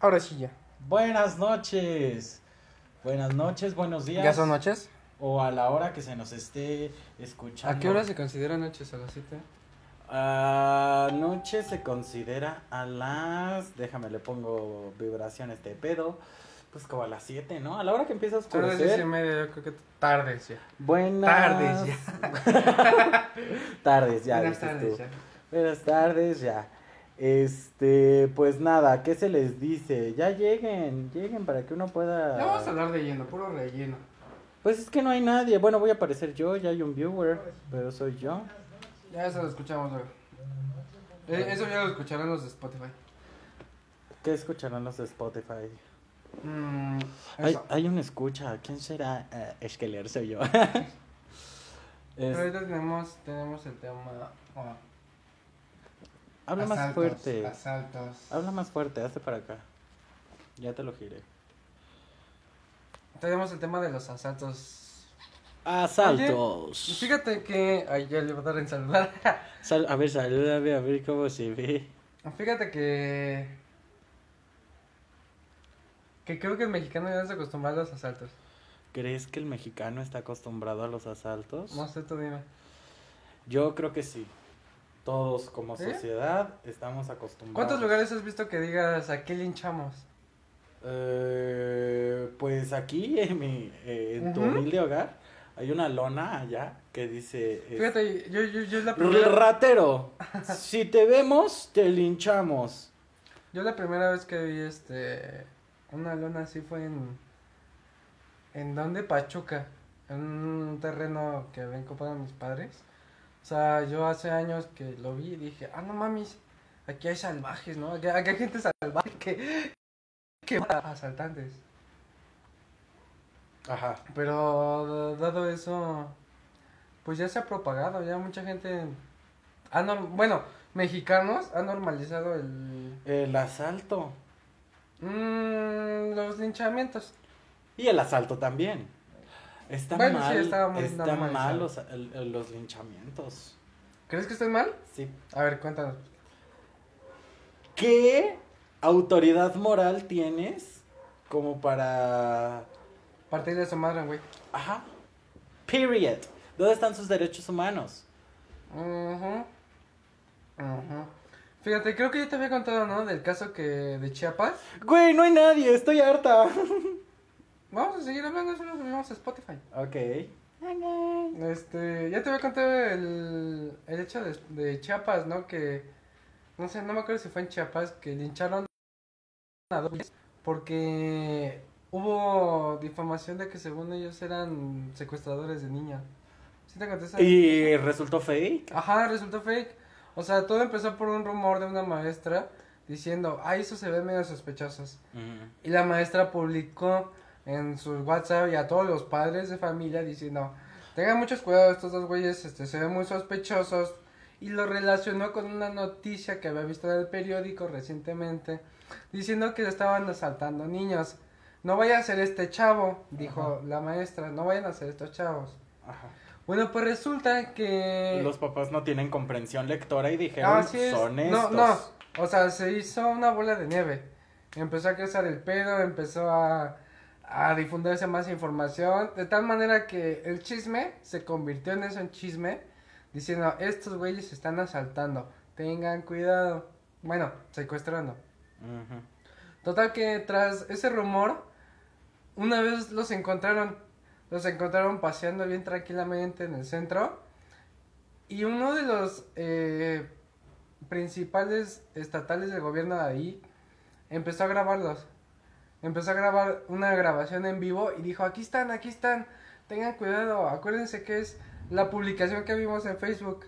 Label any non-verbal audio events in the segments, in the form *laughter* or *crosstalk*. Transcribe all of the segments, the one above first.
Ahora sí ya. Buenas noches. Buenas noches, buenos días. ¿Ya son noches? O a la hora que se nos esté escuchando. ¿A qué hora se considera noches? ¿A las 7? Ah, noche se considera a las. Déjame, le pongo vibración a este pedo. Pues como a las 7, ¿no? A la hora que empieza a Son las 10 y oscurecer. media, yo creo que *laughs* tardes ya. Buenas Tardes ya. tardes ya. Buenas tardes tú. ya. Buenas tardes ya. Este, pues nada, ¿qué se les dice? Ya lleguen, lleguen para que uno pueda. Ya vamos a hablar de lleno, puro relleno. Pues es que no hay nadie. Bueno, voy a aparecer yo, ya hay un viewer, pero soy yo. Ya eso lo escuchamos luego. Eh, eso ya lo escucharán los de Spotify. ¿Qué escucharán los de Spotify? Mm, Hay, hay un escucha, ¿quién será? Eh, Esqueler soy yo. *laughs* Pero Es- ahorita tenemos, tenemos el tema. oh, habla más fuerte. Asaltos. Habla más fuerte, hazte para acá. Ya te lo giré. Tenemos el tema de los asaltos. Asaltos. Fíjate que. Ay, ya le voy a dar en saludar. *laughs* Sal- a ver, salúdame, a ver cómo se ve. Fíjate que. Que creo que el mexicano ya se acostumbra a los asaltos. ¿Crees que el mexicano está acostumbrado a los asaltos? No sé, tú dime. Yo creo que sí. Todos como ¿Sí? sociedad estamos acostumbrados. ¿Cuántos lugares has visto que digas aquí linchamos? Eh, pues aquí en mi eh, en tu humilde hogar hay una lona allá que dice es- Fíjate, yo, yo, yo es la primera. ratero si te vemos te linchamos Yo la primera vez que vi este. Una lona así fue en. ¿En dónde? Pachuca. En un terreno que habían comprado mis padres. O sea, yo hace años que lo vi y dije, ah, no mames, aquí hay salvajes, ¿no? Aquí, aquí hay gente salvaje que. que mata a asaltantes. ajá Pero dado eso, pues ya se ha propagado, ya mucha gente. Ha nor- bueno, mexicanos han normalizado el. el asalto Mm, los linchamientos. y el asalto también está Bueno, sí, mal está muy está mal los, el- el- los linchamientos ¿Crees que estén mal? sí A ver, cuéntanos. qué autoridad moral tienes como para Partir de su madre, güey. ajá period dónde están sus derechos humanos Ujú. Ujú. Fíjate, creo que yo te había contado, ¿no? Del caso que de Chiapas. Güey, no hay nadie, estoy harta. *laughs* Vamos a seguir hablando, eso lo subimos a Spotify. Ok. Este, ya te había contado el, el hecho de, de Chiapas, ¿no? Que, no sé, no me acuerdo si fue en Chiapas, que lincharon a dos porque hubo difamación de que según ellos eran secuestradores de niñas. ¿Sí te conté esa? ¿Y resultó fake? Ajá, resultó fake. O sea, todo empezó por un rumor de una maestra diciendo, ah, eso se ve medio sospechosos. Y la maestra publicó en su WhatsApp y a todos los padres de familia diciendo, tengan muchos cuidados, estos dos güeyes este, se ven muy sospechosos. Y lo relacionó con una noticia que había visto en el periódico recientemente, diciendo que estaban asaltando niños. No vaya a ser este chavo, dijo la maestra, no vayan a ser estos chavos. Ajá. Bueno, pues resulta que... Los papás no tienen comprensión lectora y dijeron, es. son No, estos. no. O sea, se hizo una bola de nieve. Empezó a crecer el pedo, empezó a, a difundirse más información. De tal manera que el chisme se convirtió en eso, en chisme. Diciendo, estos güeyes se están asaltando. Tengan cuidado. Bueno, secuestrando. Total que tras ese rumor, una vez los encontraron. Los encontraron paseando bien tranquilamente en el centro. Y uno de los eh, principales estatales del gobierno de ahí empezó a grabarlos. Empezó a grabar una grabación en vivo y dijo, aquí están, aquí están, tengan cuidado, acuérdense que es la publicación que vimos en Facebook.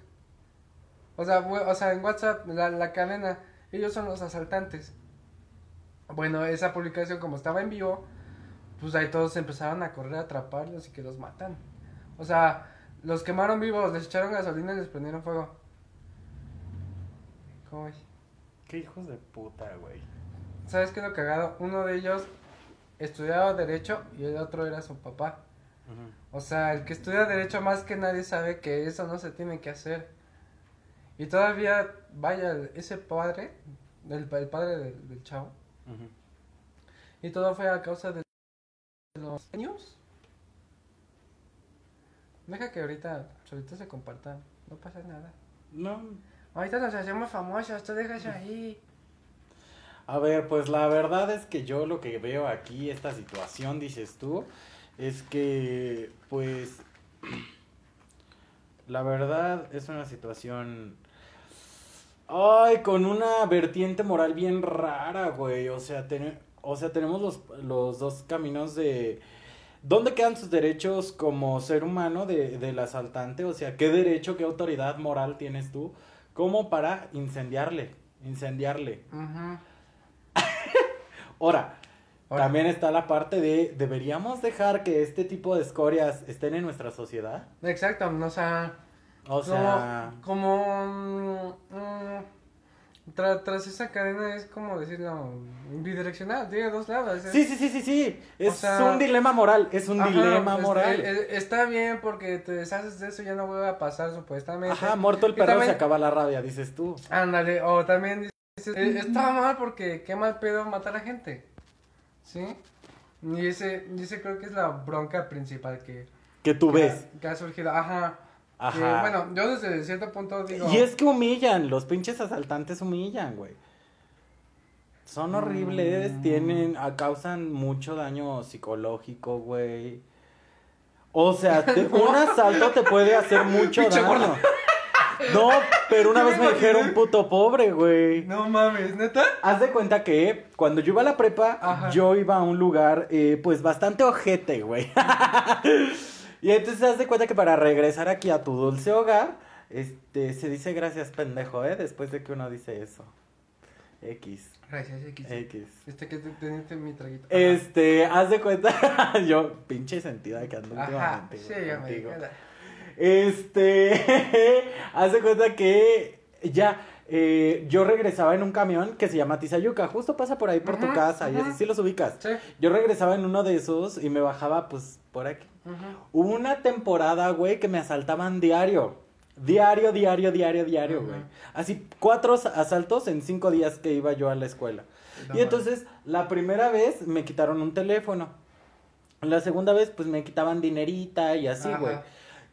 O sea, o sea en WhatsApp, la, la cadena, ellos son los asaltantes. Bueno, esa publicación como estaba en vivo, pues ahí todos empezaron a correr a atraparlos y que los matan. O sea, los quemaron vivos, les echaron gasolina y les prendieron fuego. ¿Cómo ves? Qué hijos de puta, güey. ¿Sabes qué es lo cagado? Uno de ellos estudiaba Derecho y el otro era su papá. O sea, el que estudia Derecho más que nadie sabe que eso no se tiene que hacer. Y todavía, vaya, ese padre, el, el padre del, del chavo. Y todo fue a causa de los niños. Deja que ahorita, ahorita se compartan, no pasa nada. No. Ahorita nos hacemos famosos, tú dejas ahí. A ver, pues la verdad es que yo lo que veo aquí, esta situación, dices tú, es que, pues, *clears throat* la verdad es una situación, ay, con una vertiente moral bien rara, güey. O sea, o sea tenemos los, los dos caminos de... ¿Dónde quedan sus derechos como ser humano de, del asaltante? O sea, ¿qué derecho, qué autoridad moral tienes tú como para incendiarle? Incendiarle. Ujú. Ahora, Ahora. también está la parte de, ¿deberíamos dejar que este tipo de escorias estén en nuestra sociedad? Exacto, o sea, O sea, como, como mm, mm, tra- tras esa cadena es como decirlo bidireccional, tiene dos lados. es- sí, sí, sí, sí, sí, es sea, un dilema moral, es un Ajá, dilema moral. eh, está bien porque te deshaces de eso, ya no vuelve a pasar supuestamente. Ajá, muerto el perro también- se acaba la rabia, dices tú. Ándale, o también dices, eh, está mal porque qué mal pedo matar a gente. ¿Sí? Y ese, y ese creo que es la bronca principal que, Que tú que ves. ha, que ha surgido. Ajá. Que, Ajá. bueno, yo desde cierto punto digo. Y es que humillan, los pinches asaltantes humillan, güey. Son horribles, Mm. tienen, a- causan mucho daño psicológico, güey. O sea, te- *laughs* un asalto te puede hacer mucho daño. No, *laughs* pero una vez me me dijeron puto pobre, güey. No mames, neta. Haz de cuenta que cuando yo iba a la prepa, Ajá. yo iba a un lugar, eh, pues bastante ojete, güey. *laughs* y entonces haz de cuenta que para regresar aquí a tu dulce hogar, este, se dice gracias pendejo, ¿eh? Después de que uno dice eso. X, Gracias, X. X. Este que te teniste mi traguito. Este, haz de cuenta, *laughs* yo, pinche sentida que ando Ajá, últimamente, sí, ya me. Este, *laughs* haz de cuenta que ya, eh, yo regresaba en un camión que se llama Tizayuca, justo pasa por ahí por tu casa, y así sí los ubicas. Sí. Yo regresaba en uno de esos y me bajaba pues por aquí. Hubo una temporada, güey, que me asaltaban diario. Diario, diario, diario, diario, güey. Así, cuatro as- asaltos en cinco días que iba yo a la escuela. No Y entonces, la primera vez me quitaron un teléfono. La segunda vez, pues me quitaban dinerita y así, güey.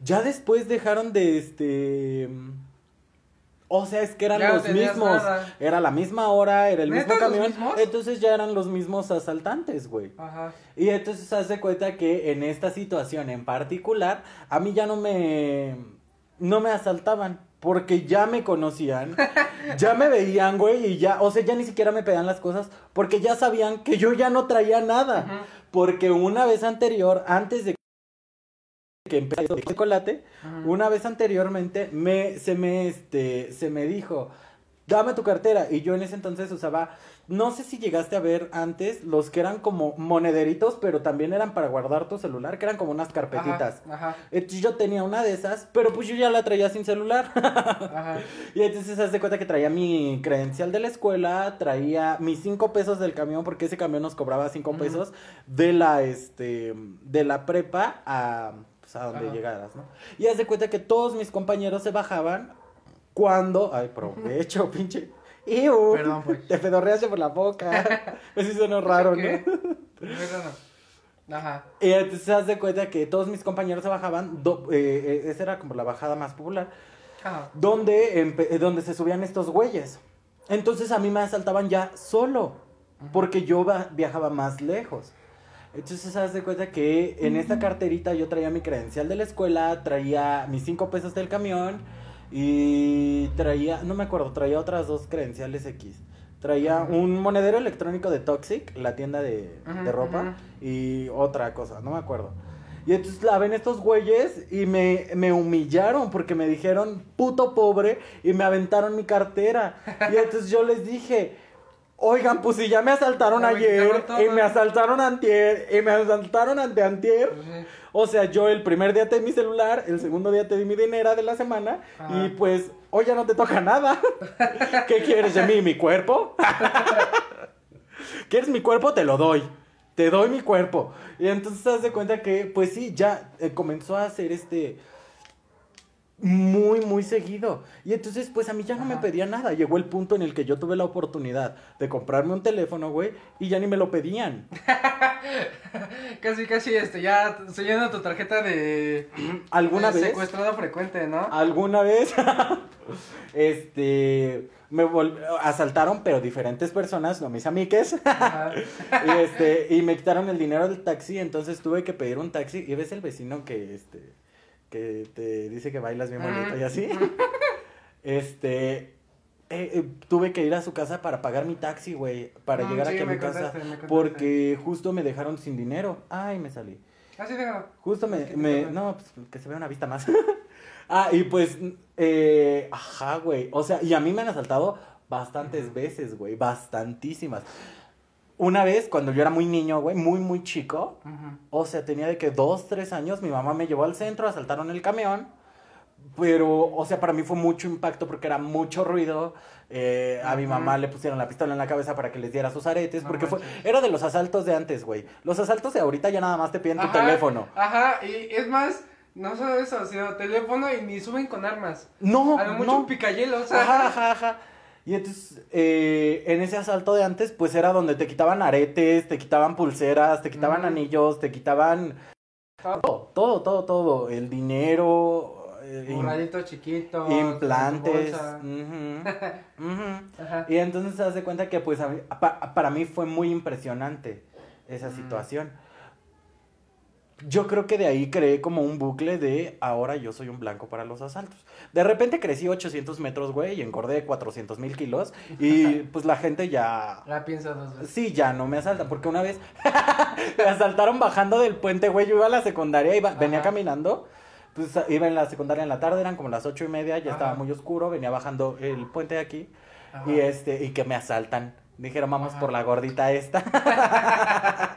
Ya después dejaron de este. O sea, es que eran Ya los mismos. nada. Era la misma hora, era el ¿Neta, mismo camión. Entonces ya eran los mismos asaltantes, güey. Ajá. Y entonces hace cuenta que en esta situación en particular, a mí ya no me. No me asaltaban. Porque ya me conocían, *laughs* ya me veían, güey, y ya, o sea, ya ni siquiera me pedían las cosas, porque ya sabían que yo ya no traía nada. Porque una vez anterior, antes de que empezara el chocolate, Ujú. una vez anteriormente me se me este se me dijo, "Dame tu cartera." Y yo en ese entonces usaba no sé si llegaste a ver antes los que eran como monederitos, pero también eran para guardar tu celular, que eran como unas carpetitas. Ajá. Ajá. Entonces yo tenía una de esas, pero pues yo ya la traía sin celular. Ajá. *laughs* Y entonces haz de cuenta que traía mi credencial de la escuela, traía mis cinco pesos del camión, porque ese camión nos cobraba cinco pesos de la este de la prepa a, pues, a donde llegaras, ¿no? Y haz de cuenta que todos mis compañeros se bajaban cuando. Ay, provecho, *laughs* pinche. ¡Iu! Perdón, pues. Te pedorreaste por la boca. *laughs* Pues sí sonó raro. ¿no? *laughs* No. Ajá. Y entonces haz de cuenta que todos mis compañeros se bajaban. do- eh, eh, esa era como la bajada más popular. Ajá. donde, eh, donde se subían estos güeyes. Entonces a mí me asaltaban ya solo, porque yo viajaba más lejos. Entonces haz de cuenta que en esta carterita yo traía mi credencial de la escuela, traía mis cinco pesos del camión y traía, no me acuerdo, traía otras dos credenciales X. Traía un monedero electrónico de Toxic, la tienda de, de ropa, y otra cosa, no me acuerdo. Y entonces la ven estos güeyes y me, me humillaron porque me dijeron puto pobre y me aventaron mi cartera. Y entonces yo les dije, oigan, pues si ya me asaltaron ayer quitaron todo". y me asaltaron antier y me asaltaron ante antier. Sí. O sea, yo el primer día te di mi celular, el segundo día te di mi dinero de la semana Ajá. y pues hoy ya no te toca nada. *laughs* ¿Qué quieres de mí? ¿Mi cuerpo? *laughs* ¿Quieres mi cuerpo? Te lo doy. Te doy mi cuerpo. Y entonces te das de cuenta que, pues sí, ya eh, comenzó a hacer este... muy, muy seguido. Y entonces, pues a mí ya no me Ajá. pedían nada. Llegó el punto en el que yo tuve la oportunidad de comprarme un teléfono, güey, y ya ni me lo pedían. *laughs* Casi, casi, este, ya sellando tu tarjeta de... *clears throat* ¿Alguna de vez? Secuestrado frecuente, ¿no? ¿Alguna vez? *laughs* este, me vol- asaltaron, pero diferentes personas, no mis amigues. Ajá. *laughs* y este, y me quitaron el dinero del taxi, entonces tuve que pedir un taxi. Y ves el vecino que, este, que te dice que bailas bien bonito y así. *laughs* Este, eh, eh, tuve que ir a su casa para pagar mi taxi, güey, para llegar sí, aquí a mi casa. contaste. Porque justo me dejaron sin dinero. Ay, me salí. Así déjalo. Justo me, me no, pues que se vea una vista más. *laughs* ah, y pues, eh, ajá, güey. O sea, y a mí me han asaltado bastantes veces, güey, bastantísimas. Una vez, cuando yo era muy niño, güey, muy, muy chico, o sea, tenía de que dos, tres años, mi mamá me llevó al centro, asaltaron el camión. Pero, o sea, para mí fue mucho impacto porque era mucho ruido. eh, a mi mamá le pusieron la pistola en la cabeza para que les diera sus aretes. No porque fue, era de los asaltos de antes, güey. Los asaltos de ahorita ya nada más te piden tu teléfono. Ajá, y es más, no solo eso, sino teléfono y ni suben con armas. No, A lo mucho no. un picayelo, o sea. Ajá, ajá, ajá. Y entonces, eh, en ese asalto de antes, pues era donde te quitaban aretes, te quitaban pulseras, te quitaban anillos, te quitaban todo, todo, todo, todo. El dinero, eh, chiquitos. implantes. *laughs* Ajá. Y entonces se hace cuenta que, pues, a mí- pa- para mí fue muy impresionante esa Mm. situación. Yo creo que de ahí creé como un bucle de ahora yo soy un blanco para los asaltos. De repente crecí 800 metros, güey, y engordé 400 mil kilos. Y *laughs* pues la gente ya... La pienso dos veces. Sí, ya no me asaltan, porque una vez *laughs* me asaltaron bajando del puente, güey. Yo iba a la secundaria, iba, venía caminando. Pues iba en la secundaria en la tarde, eran como las ocho y media, ya estaba muy oscuro, venía bajando el puente de aquí. Ajá. Y este, y que me asaltan. Dijeron, vamos por la gordita esta. *laughs*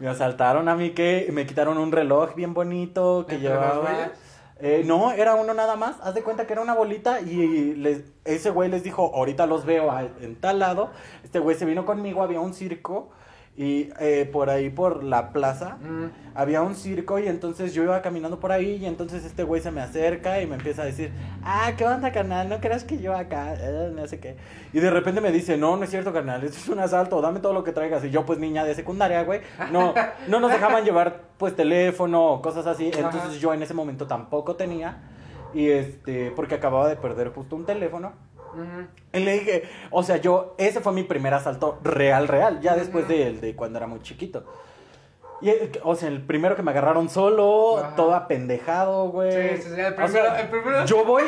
me asaltaron a mí que me quitaron un reloj bien bonito que ¿Entre los llevaba. Eh, no, era uno nada más. Haz de cuenta que era una bolita y les, ese güey les dijo, ahorita los veo a- en tal lado. Este güey se vino conmigo, había un circo y eh, por ahí por la plaza Mm. había un circo y entonces yo iba caminando por ahí y entonces este güey se me acerca y me empieza a decir, ah, ¿qué onda, carnal? ¿No creas que yo acá? Eh, no sé qué. Y de repente me dice, no, no es cierto, carnal, esto es un asalto, dame todo lo que traigas. Y yo, pues, niña de secundaria, güey, no, no nos dejaban llevar, pues, teléfono o cosas así. Entonces Ajá. yo en ese momento tampoco tenía. Y este, porque acababa de perder justo un teléfono. Y le dije, o sea, yo, ese fue mi primer asalto real, real, ya después Ujú. de, de cuando era muy chiquito. Y, o sea, el primero que me agarraron solo, Ajá. todo apendejado, güey. Sí, sí, sí, el O primero, sea, el primero. Yo voy,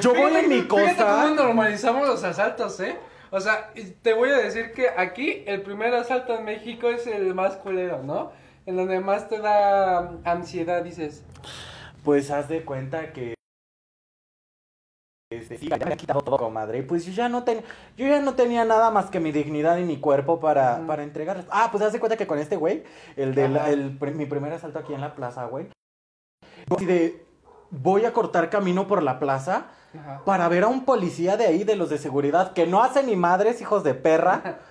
yo voy en mi Fíjate cómo cosa. normalizamos los asaltos, ¿eh? O sea, te voy a decir que aquí el primer asalto en México es el más culero, ¿no? En donde más te da ansiedad, dices. Pues haz de cuenta que. Este, sí, ya me han quitado todo, comadre. Pues yo ya no ten, yo ya no tenía nada más que mi dignidad y mi cuerpo para, para entregarles. Ah, pues de cuenta que con este güey, el de la- el, mi primer asalto aquí en la plaza, güey. Así de, voy a cortar camino por la plaza Ajá. para ver a un policía de ahí, de los de seguridad, que no hace ni madres, hijos de perra. *laughs*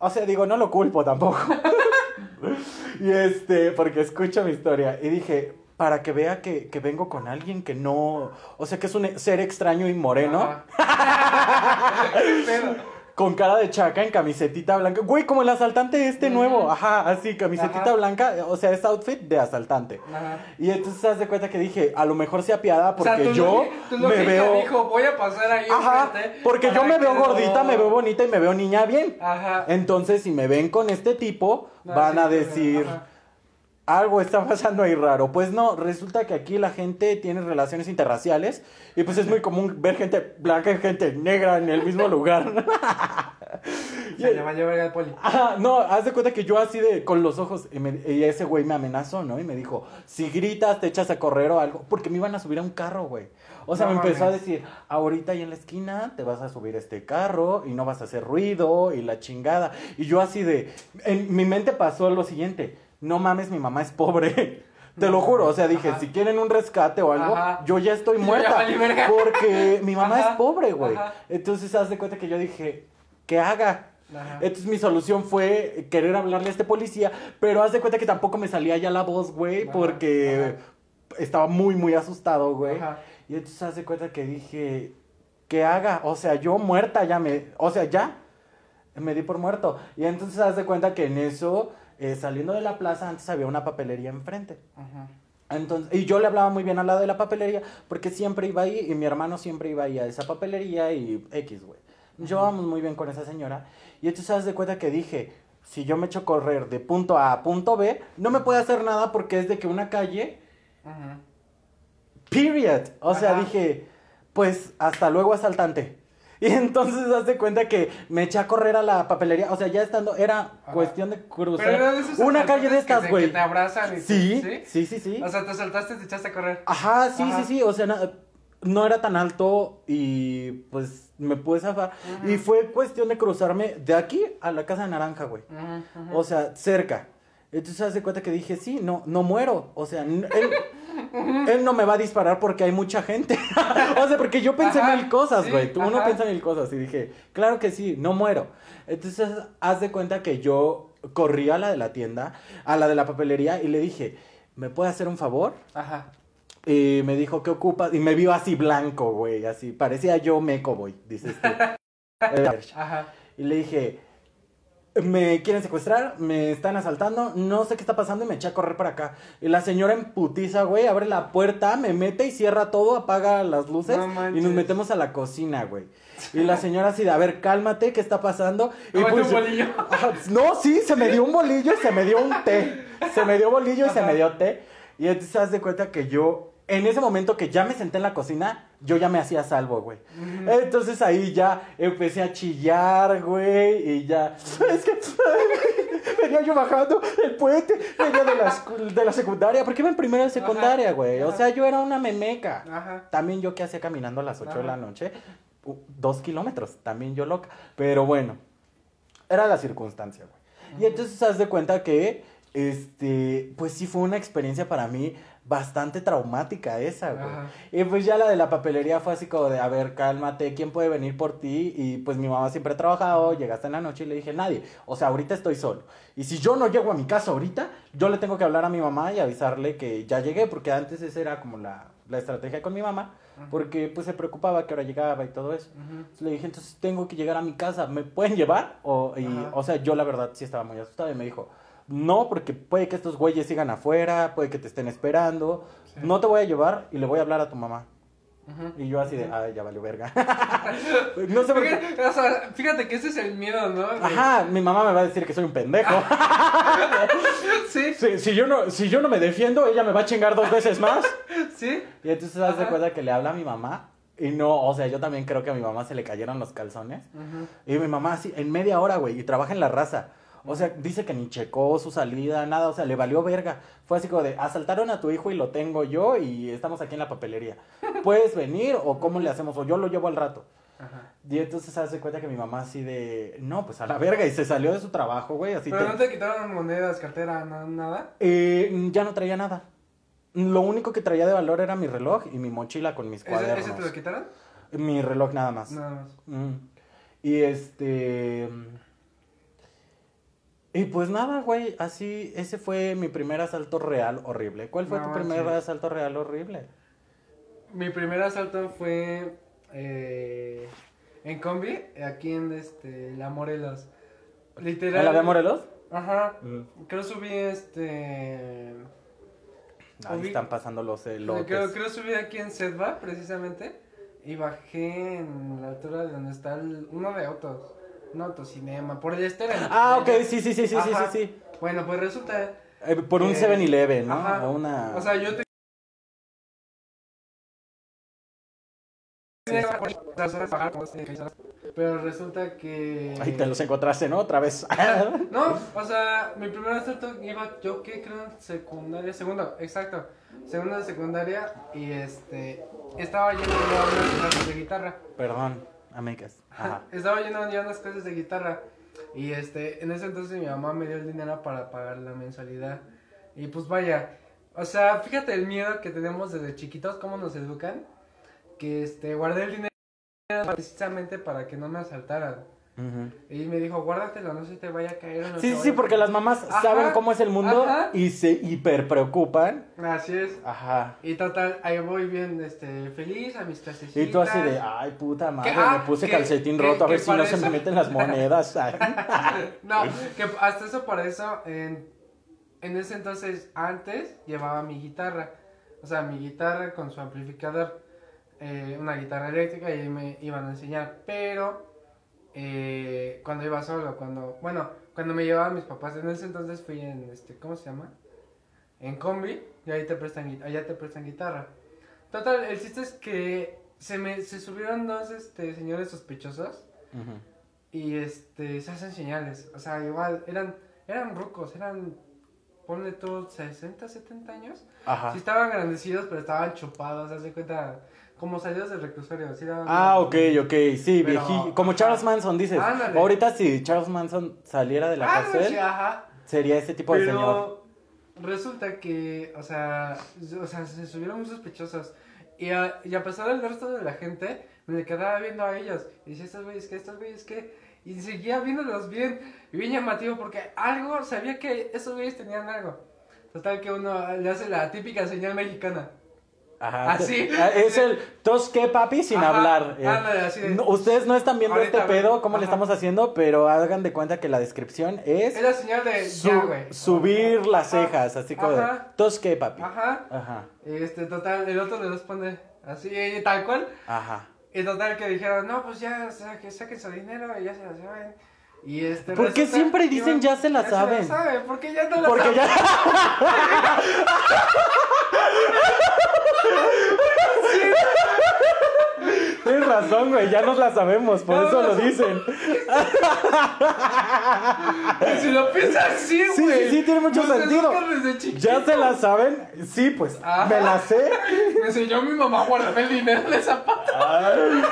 O sea, digo, no lo culpo tampoco. *laughs* y este, porque escucho mi historia. Y dije, para que vea que, que vengo con alguien que no. O sea, que es un ser extraño y moreno. *laughs* Con cara de chaca en camisetita blanca. Güey, como el asaltante este nuevo. Ajá, así, camisetita Ajá. blanca. O sea, es outfit de asaltante. ajá. Y entonces te das de cuenta que dije, a lo mejor se apiada porque o sea, yo tu me veo. dijo, voy a pasar ahí Ajá, porque yo me veo gordita, me veo bonita y me veo niña bien. Ajá. Entonces, si me ven con este tipo, No, van sí, a decir, ajá. Algo está pasando ahí raro. Pues no, resulta que aquí la gente tiene relaciones interraciales y pues es muy común ver gente blanca y gente negra en el mismo lugar. *laughs* Se le va a llevar al poli. No, haz de cuenta que yo así de con los ojos y, me- y ese güey me amenazó, ¿no? Y me dijo, si gritas, te echas a correr o algo, porque me iban a subir a un carro, güey. O sea, No me empezó a decir, ahorita ahí en la esquina te vas a subir a este carro y no vas a hacer ruido y la chingada. Y yo así de, en mi mente pasó lo siguiente, no mames, mi mamá es pobre. *laughs* Te lo juro, o sea, dije, Ajá. si quieren un rescate o algo, Ajá. yo ya estoy *laughs* muerta. Porque mi mamá Ajá, es pobre, güey. Entonces, haz de cuenta que yo dije, ¿qué haga? Entonces mi solución fue querer hablarle a este policía, pero haz de cuenta que tampoco me salía ya la voz, güey, porque estaba muy, muy asustado, güey. Y entonces hace cuenta que dije, ¿qué haga? O sea, yo muerta ya me, o sea, ya me di por muerto. Y entonces hace cuenta que en eso, eh, saliendo de la plaza, antes había una papelería enfrente. Ajá. Entonces, y yo le hablaba muy bien al lado de la papelería, porque siempre iba ahí, y mi hermano siempre iba ahí a esa papelería y X, güey. Llevábamos muy bien con esa señora. Y entonces haz de cuenta que dije, si yo me echo a correr de punto A a punto B, no me puede hacer nada porque es de que una calle, Ajá. period. O sea, Ajá. dije, pues hasta luego asaltante. *laughs* Y entonces haz de cuenta que me eché a correr a la papelería, o sea, ya estando, era Ajá. cuestión de cruzar una calle de estas, güey. Que te abrazan y Sí, ¿sí? sí, sí, sí. O sea, te saltaste y te echaste a correr. Ajá, sí, Ajá. sí, sí, o sea, na- no era tan alto y pues me pude zafar. Y fue cuestión de cruzarme de aquí a la Casa de Naranja, güey. O sea, cerca. Entonces hace cuenta que dije, sí, no, no muero. O sea, n- él, él no me va a disparar porque hay mucha gente. *laughs* o sea, porque yo pensé Ajá, mil cosas, sí, güey. Tú uno piensa mil cosas. Y dije, claro que sí, no muero. Entonces, haz de cuenta que yo corrí a la de la tienda, a la de la papelería, y le dije, ¿me puede hacer un favor? Ajá. Y me dijo, ¿qué ocupas? Y me vio así blanco, güey, así. Parecía yo meco, güey, dices tú. *laughs* Ajá. y le dije, me quieren secuestrar, me están asaltando, no sé qué está pasando y me eché a correr para acá. Y la señora en putiza, güey, abre la puerta, me mete y cierra todo, apaga las luces No y nos metemos a la cocina, güey. Y la señora así de, a ver, cálmate, ¿qué está pasando? Y un pues- bolillo. No, sí, se me dio un bolillo y se me dio un té. Se me dio bolillo y se me dio té. Y entonces haz de cuenta que yo, en ese momento que ya me senté en la cocina, yo ya me hacía salvo, güey. Entonces ahí ya empecé a chillar, güey, y ya. Es que *laughs* venía yo bajando el puente, venía de la, de la secundaria, porque iba en primera de secundaria, güey. O sea, yo era una memeca. Ajá. También yo que hacía caminando a las 8 de la noche, dos kilómetros, también yo loca. Pero bueno, era la circunstancia, güey. Y entonces haz de cuenta que, este, pues sí fue una experiencia para mí bastante traumática esa, güey. Ajá. Y pues ya la de la papelería fue así como de, a ver, cálmate, ¿quién puede venir por ti? Y pues mi mamá siempre ha trabajado, llegaste en la noche y le dije, nadie. O sea, ahorita estoy solo. Y si yo no llego a mi casa ahorita, yo le tengo que hablar a mi mamá y avisarle que ya llegué, porque antes esa era como la, la estrategia con mi mamá, Ajá. porque pues se preocupaba que ahora llegaba y todo eso. Entonces le dije, entonces tengo que llegar a mi casa, ¿me pueden llevar? O, y, o sea, yo la verdad sí estaba muy asustada y me dijo, no, porque puede que estos güeyes sigan afuera, puede que te estén esperando, Sí. no te voy a llevar y le voy a hablar a tu mamá. Y yo así de, ay, ya valió verga. *laughs* no sé por qué. Fíjate, o sea, fíjate que ese es el miedo, ¿no? De- Ajá, mi mamá me va a decir que soy un pendejo. *laughs* Sí, si, si yo no, si yo no me defiendo, ella me va a chingar dos veces más. *laughs* sí. Y entonces de Ajá. cuenta que le habla a mi mamá. Y no, o sea, yo también creo que a mi mamá se le cayeron los calzones. Y mi mamá así, en media hora, güey, y trabaja en la raza. O sea, dice que ni checó su salida, nada, o sea, le valió verga. Fue así como de, asaltaron a tu hijo y lo tengo yo y estamos aquí en la papelería. *laughs* ¿Puedes venir o cómo le hacemos? O yo lo llevo al rato. Ajá. Y entonces se hace cuenta que mi mamá así de, no, pues a la verga, y se salió de su trabajo, güey, así Pero te- no te quitaron monedas, cartera, na- nada. Eh, ya no traía nada. Lo único que traía de valor era mi reloj y mi mochila con mis ¿Ese, cuadernos. ese te lo quitaron? Mi reloj nada más. Nada más. Mm. Y este. Y pues nada, güey, así, ese fue mi primer asalto real horrible. ¿Cuál fue No tu primer asalto real horrible? Mi primer asalto fue eh, en combi, aquí en este, La Morelos. Literal. ¿En la de Morelos? Ajá. Creo subí este. Ahí Ubi- están pasando los elotes. Creo, creo subí aquí en Sedva, precisamente. Y bajé en la altura de donde está el- uno de autos. Un autocinema. Por el estero. Ah, ok, sí, sí, sí, sí, sí, sí, sí. Bueno, pues resulta. Eh, por un Eh, 7-Eleven, ¿no? ajá. O una... O sea, yo te. Pero resulta que. Ahí te los encontraste, ¿no? Otra vez. *laughs* No, o sea, mi primer asalto iba, yo qué creo, en secundaria, segundo, exacto, segunda de secundaria, y este, estaba yendo a unas clases de guitarra, Perdón, Ajá. estaba yendo ya unas clases de guitarra, y este, en ese entonces mi mamá me dio el dinero para pagar la mensualidad, y pues vaya, o sea, fíjate el miedo que tenemos desde chiquitos, cómo nos educan, que este, guardé el dinero precisamente para que no me asaltaran. Y me dijo, guárdatelo, no se te vaya a caer. o Sí, sí, porque caer". las mamás Ajá, saben cómo es el mundo ajá. y se hiper preocupan. Así es. Ajá. Y total, ahí voy bien este, feliz a mis clasecitas. Y tú así de, ay, puta madre, ah, me puse que- calcetín que- roto, a ver si no se me meten las monedas. *laughs* No, que hasta eso por eso, en, en ese entonces, antes, llevaba mi guitarra. O sea, mi guitarra con su amplificador. eh, una guitarra eléctrica y ahí me iban a enseñar. Pero, eh, cuando iba solo, cuando, bueno, cuando me llevaban mis papás, en ese entonces fui en, este, ¿cómo se llama? En combi, y ahí te prestan, allá te prestan guitarra. Total, el chiste es que se me, se subieron dos, este, señores sospechosos. Ujú. Y este, se hacen señales. O sea, igual, eran, eran rucos, eran, ponle tú, 60, 70 años. Ajá. Sí estaban grandecidos, pero estaban chupados, haz de cuenta, como salidos del reclusorio. Sí daban- Ah, ok, ok, sí, Pero, vieji- Como ajá. Charles Manson, dices. Ándale. Ahorita si Charles Manson saliera de la Ah, cárcel, sí, ajá. sería ese tipo de señor. Pero resulta que, o sea, o sea, se subieron muy sospechosos. Y a, y a pesar del resto de la gente, me quedaba viendo a ellos. Y decía, estos güeyes, ¿qué? Estos güeyes, ¿qué? Y seguía viéndolos bien. Y bien llamativo porque algo, sabía que esos güeyes tenían algo. Total que uno le hace la típica señal mexicana. Ajá. Así. Ah, Es el tosque papi sin Ajá, hablar. eh. ándale, así de- No, ustedes no están viendo Ahorita, este pedo, cómo le estamos haciendo, pero hagan de cuenta que la descripción es, Es la señal de su- ya, güey. subir las cejas, así como de Ajá. tosque papi. Ajá. Ajá. Y este, total, el otro le responde así, tal cual. Ajá. Y total que dijeron, no, pues ya, que saquen su dinero y ya se la saben. Y este. ¿Por qué siempre dicen ya se la saben? Se la saben, porque ya no la Porque saben. ya. *laughs* Tienes razón, güey, ya nos la sabemos, por No, eso no. lo dicen. *laughs* Si lo piensas así, Sí, güey. sí, sí, tiene mucho sentido. ¿Ya se la saben? Sí, pues, me la sé. *laughs* Me enseñó mi mamá a guardar el dinero en el zapato. Ay,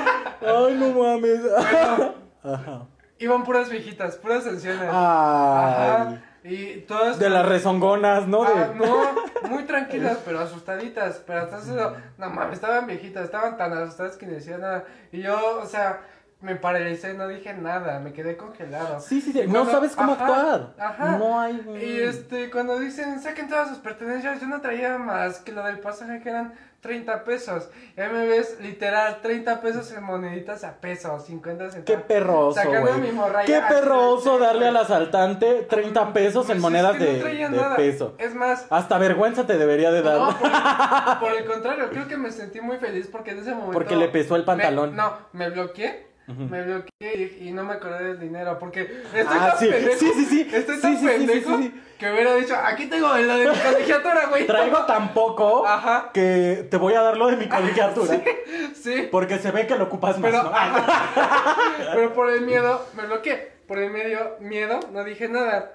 ay, no mames. Bueno, Ajá. Iban puras viejitas, puras ancianas. Ajá. Y todas. De las rezongonas, ¿no? Ah, no, *laughs* muy tranquilas, pero asustaditas. Pero eso, no mames, estaban viejitas, estaban tan asustadas que ni decían nada. Y yo, o sea, me paralicé, no dije nada, me quedé congelado. Sí, sí, sí. No sabes cómo ajá, actuar. Ajá. No hay. Y este, cuando dicen, saquen todas sus pertenencias, yo no traía más que lo del pasaje que eran 30 pesos. Y ahí me ves, literal, 30 pesos en moneditas a peso, 50 Qué centavos. perroso, Sacando mi morralla Qué perroso darle al asaltante 30 pesos Pues en es monedas que de, peso. Es más, Hasta vergüenza te debería de dar. No, por el, *laughs* por el contrario, creo que me sentí muy feliz porque en ese momento. Porque le pesó el pantalón. me- no, me bloqueé. Me bloqueé y, y no me acordé del dinero porque estoy Ah, tan sí, pendejo. sí, sí, sí. Estoy tan sí, pendejo que hubiera dicho, aquí tengo la de mi colegiatura, güey. Traigo *laughs* tan poco Ajá. que te voy a dar lo de mi *laughs* colegiatura. Sí, Porque se ve que lo ocupas más. pero, *laughs* pero por el miedo, me bloqueé. Por el medio miedo, no dije nada.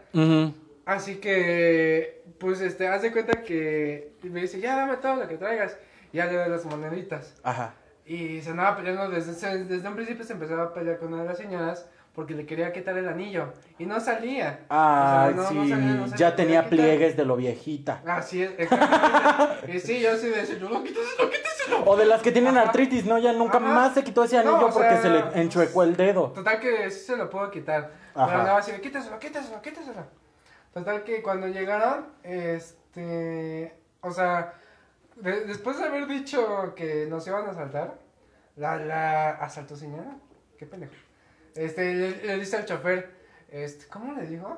Así que, pues, este, haz de cuenta que me dice, ya dame todo lo que traigas. Ya le doy las moneditas. Ajá. Y se andaba peleando desde, desde un principio se empezaba a pelear con una de las señoras porque le quería quitar el anillo y no salía. Ay, O sea, no- sí. no salía, no salía, ya tenía pliegues de lo viejita. Así es, exactamente. *laughs* y sí, yo sí decía, no, lo quítaselo, quítaselo. O de las que tienen Ajá. artritis, ¿no? Ya nunca Ajá. más se quitó ese anillo porque sea, se le enchuecó el dedo. Total que sí se lo puedo quitar. Ajá. Pero andaba así, de, quítaselo, quítaselo, quítaselo. Total que cuando llegaron, este, o sea, de- después de haber dicho que nos iban a asaltar, la, la asaltó señora, qué pendejo. Este, le, le dice al chofer, este, ¿cómo le dijo?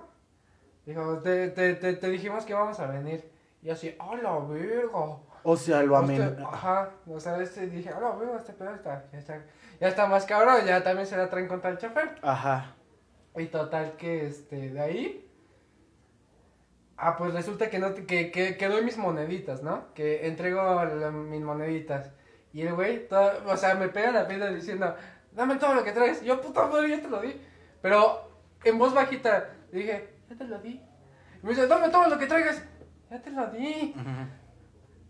Dijo, te, te, te, te dijimos que íbamos a venir. Y así, ¡a la verga! O sea, lo amen. Ajá, o sea, este, dije, ¡a la verga! Este pedo está, ya está, ya está más cabrón, ya también se la traen contra el chofer. Ajá. Y total que este de ahí. Ah, pues resulta que no te- que, que, que doy mis moneditas, ¿no? Que entrego la- mis moneditas. Y el güey, todo- o sea, me pega la piedra diciendo, dame todo lo que traes. Yo, puta madre, ya te lo di. Pero en voz bajita, dije, ya te lo di. Y me dice, dame todo lo que traigas. Ya te lo di. *laughs*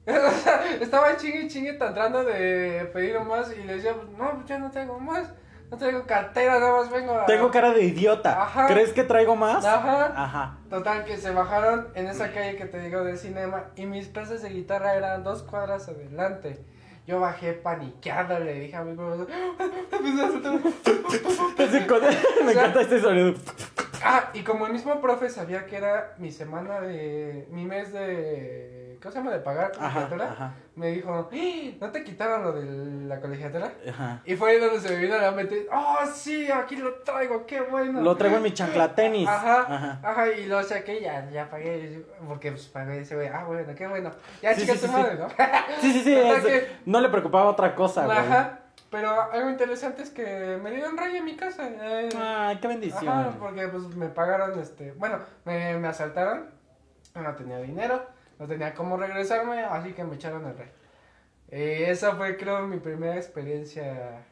O sea, estaba chingue y chingue tratando de pedir más y le decía, no, pues ya no traigo más. No traigo cartera, nada más vengo a... Tengo cara de idiota. Ajá. ¿Crees que traigo más? Ajá. Ajá. Total, que se bajaron en esa calle que te digo del cinema y mis clases de guitarra eran dos cuadras adelante. Yo bajé paniqueado, le dije a mi profesor. Me encanta este sonido. Ah, y como el mismo profe sabía que era mi semana de. mi mes de. ¿Cómo se llama? De pagar colegiatura, ajá, me dijo, "¡Ah! ¿no te quitaron lo de la colegiatura? ajá. Y fue ahí donde se me vino a la mente, ¡oh, sí! Aquí lo traigo, qué bueno. Lo traigo en mi chancla tenis. Ajá, Ajá. ajá, y lo saqué, ya, ya pagué, porque pues pagué ese güey, ah, bueno, qué bueno. Ya, Sí, chica sí, tu sí, madre, sí. ¿no? *laughs* Sí, sí, sí. *laughs* Total es- que- No le preocupaba otra cosa, güey. Ajá, pero algo interesante es que me dieron raya en mi casa. eh, Ay, qué bendición. Ajá, porque pues me pagaron, este, bueno, me, me asaltaron, no tenía dinero, no tenía cómo regresarme, así que me echaron el rey. Eh, esa fue, creo, mi primera experiencia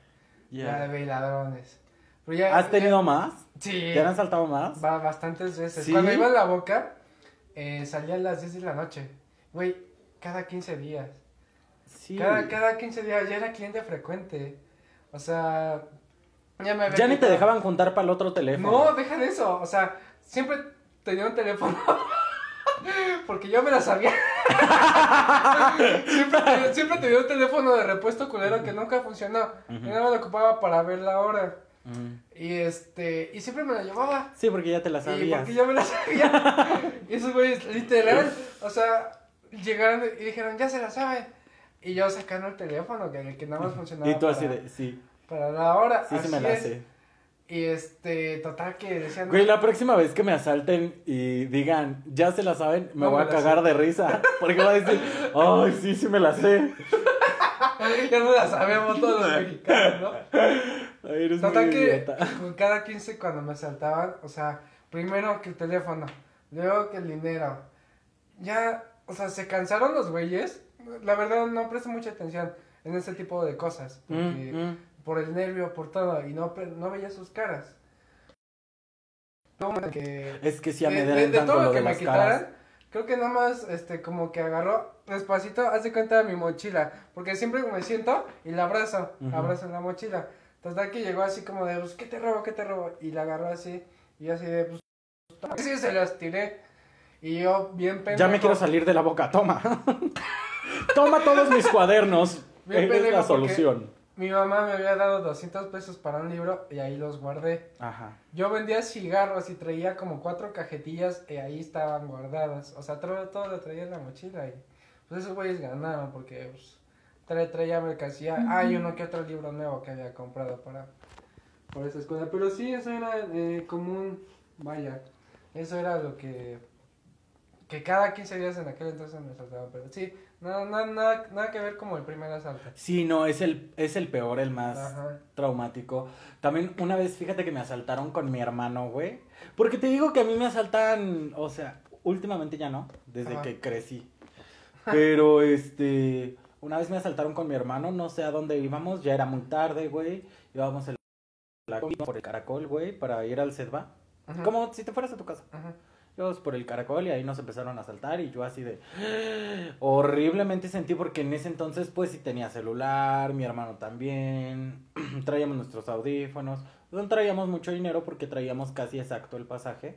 Ya. ya de ladrones. Pero ya- ¿Has tenido ya- más? Sí. ¿Ya han saltado más? Bastantes veces. ¿Sí? Cuando iba a la boca, eh, salía a las 10 de la noche. Güey, cada 15 días. Sí. Cada, cada 15 días ya era cliente frecuente. O sea, ya me había Ya ni te dejaban juntar para el otro teléfono. No, deja de eso. O sea, siempre tenía un teléfono. *laughs* Porque yo me la sabía. *laughs* siempre, siempre tenía un teléfono de repuesto culero que nunca funcionó. Y Ujú. nada más lo ocupaba para ver la hora. Mm. Y este, y siempre me la llevaba. Sí, porque ya te la Y sabías. porque yo me la sabía. *laughs* y esos güeyes, literal, o sea, llegaron y dijeron, ya se la saben. Y yo sacando el teléfono, que, que nada más funcionaba Y tú así para, de, sí, para la hora. sí, sí me así la es. Y este, total que decían... Güey, la próxima vez que me asalten y digan, ya se la saben, me No voy me a cagar sé. de risa. *laughs* Porque va a decir, ay, sí, sí me la sé. *laughs* ya no la sabemos todos los mexicanos, ¿no? *laughs* Ay, eres Total muy que idiota. con cada 15 cuando me asaltaban, o sea, primero que el teléfono, luego que el dinero. Ya, o sea, se cansaron los güeyes. La verdad no presto mucha atención en ese tipo de cosas. Porque Mm, mm. Por el nervio, por todo, y no, no veía sus caras. No, que, Es que sí de, de- de todo lo lo que me quitaran, creo que nada más, este, como que agarró despacito, hace cuenta de mi mochila, porque siempre me siento y la abrazo, abrazo en la mochila. Total que llegó así como de, pues, ¿qué te robo, qué te robo? Y la agarró así, y así de, pues, sí, se las tiré. Y yo, bien pendejo. Ya me quiero salir de la boca, toma. *laughs* toma todos mis cuadernos. Bien pendejo la solución. Mi mamá me había dado 200 pesos para un libro y ahí los guardé. Ajá. Yo vendía cigarros y traía como cuatro cajetillas y ahí estaban guardadas. O sea, todo, todo lo traía en la mochila y pues esos güeyes ganaron porque pues, tra- traía mercancía. Ah, y uno que otro libro nuevo que había comprado para, para esa escuela. Pero sí, eso era eh, común, vaya, eso era lo que, que cada 15 días en aquel entonces me saltaban. Pero sí, nada, nada, nada, nada que ver como el primer asalto. Sí, no, es el, es el peor, el más Ajá. traumático. También una vez, fíjate que me asaltaron con mi hermano, güey. Porque te digo que a mí me asaltan, o sea, últimamente ya no, desde Ajá. que crecí. Pero, este, una vez me asaltaron con mi hermano, no sé a dónde íbamos, ya era muy tarde, güey. Íbamos en la por el caracol, güey, para ir al Sedva. Ujú. Como si te fueras a tu casa. Ujú. Por el caracol y ahí nos empezaron a asaltar y yo así de horriblemente sentí porque en ese entonces pues sí tenía celular, mi hermano también, *clears throat* traíamos nuestros audífonos, no traíamos mucho dinero porque traíamos casi exacto el pasaje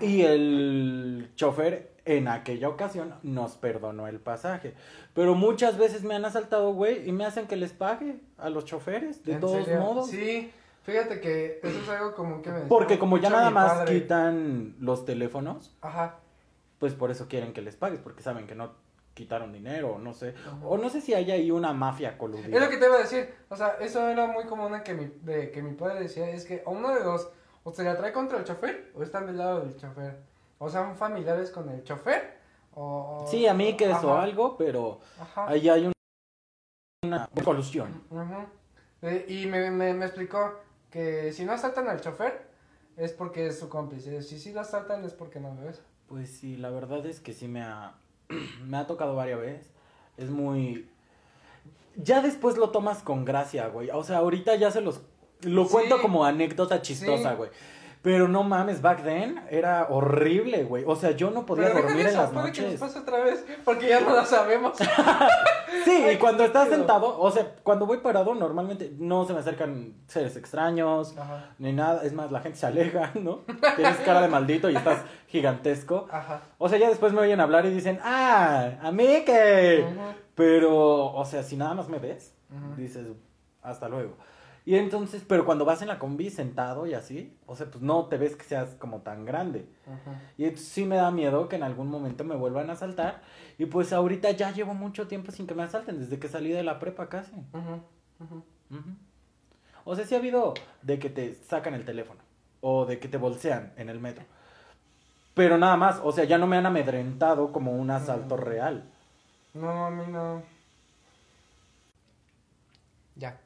y el chofer en aquella ocasión nos perdonó el pasaje, pero muchas veces me han asaltado, güey, y me hacen que les pague a los choferes de ¿En todos serio? modos. Sí, fíjate que eso es algo como que me Porque como ya nada más padre. quitan los teléfonos, Ajá. pues por eso quieren que les pagues, porque saben que no quitaron dinero, o no sé. O no sé si hay ahí una mafia coludida. Es lo que te iba a decir, o sea, eso era muy común que mi, de, que mi padre decía, es que o uno de dos, o se la trae contra el chofer, o están del lado del chofer. O son familiares con el chofer, o... Sí, a mí que eso algo, pero Ajá. ahí hay un- una colusión. Ujú. Eh, y me, me, me explicó que si no asaltan al chofer, es porque es su cómplice. Si sí lo asaltan es porque no lo es. Pues sí, la verdad es que sí me ha, *clears throat* me ha tocado varias veces. Es muy... Ya después lo tomas con gracia, güey. O sea, ahorita ya se los... Lo Sí. cuento como anécdota chistosa, Sí. güey. Pero no mames, back then era horrible, güey. O sea, yo no podía Pero dormir en las puede que nos noches. pase otra vez, porque ya no la sabemos. *laughs* Sí, Ay, y cuando estás sentado, o sea, cuando voy parado, normalmente no se me acercan seres extraños, Ajá. ni nada. Es más, la gente se aleja, *laughs* ¿no? Tienes cara de maldito y estás gigantesco. Ajá. O sea, ya después me oyen hablar y dicen, ah, a mí que. Pero, o sea, si nada más me ves, dices, hasta luego. Y entonces, pero cuando vas en la combi sentado y así, o sea, pues no te ves que seas como tan grande. Ujú. Y sí me da miedo que en algún momento me vuelvan a asaltar. Y pues ahorita ya llevo mucho tiempo sin que me asalten, desde que salí de la prepa casi. Ujú. O sea, sí ha habido de que te sacan el teléfono o de que te bolsean en el metro. Pero nada más, o sea, ya no me han amedrentado como un asalto real. No, a mí no. Ya.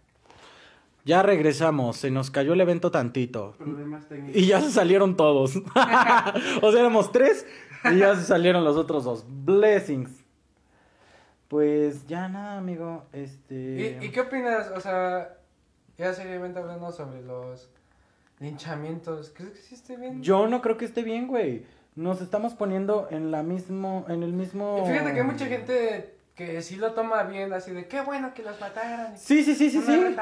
Ya regresamos, se nos cayó el evento tantito. Problemas técnicos. Y ya se salieron todos. *laughs* o sea, éramos tres y ya se salieron los otros dos. Blessings. Pues ya nada, amigo. Este. ¿Y, y qué opinas? O sea, ya seriamente hablando sobre los linchamientos. ¿Crees que sí esté bien? Yo no creo que esté bien, güey. Nos estamos poniendo en la mismo, en el mismo. Y Fíjate que hay mucha gente que sí lo toma bien, así de qué bueno que los mataran. y Sí, sí, sí, sí, sí.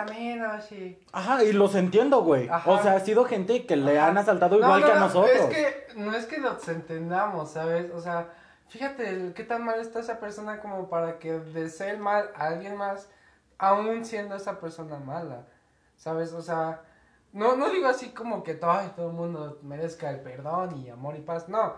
y... Ajá, y los entiendo, güey. O sea, ha sido gente que le Ajá. han asaltado igual no, que a no, nosotros. Es que no es que los entendamos, ¿sabes? O sea, fíjate qué tan mal está esa persona como para que desee el mal a alguien más, aún siendo esa persona mala, ¿sabes? O sea, no, no digo así como que todo, todo el mundo merezca el perdón y amor y paz, no,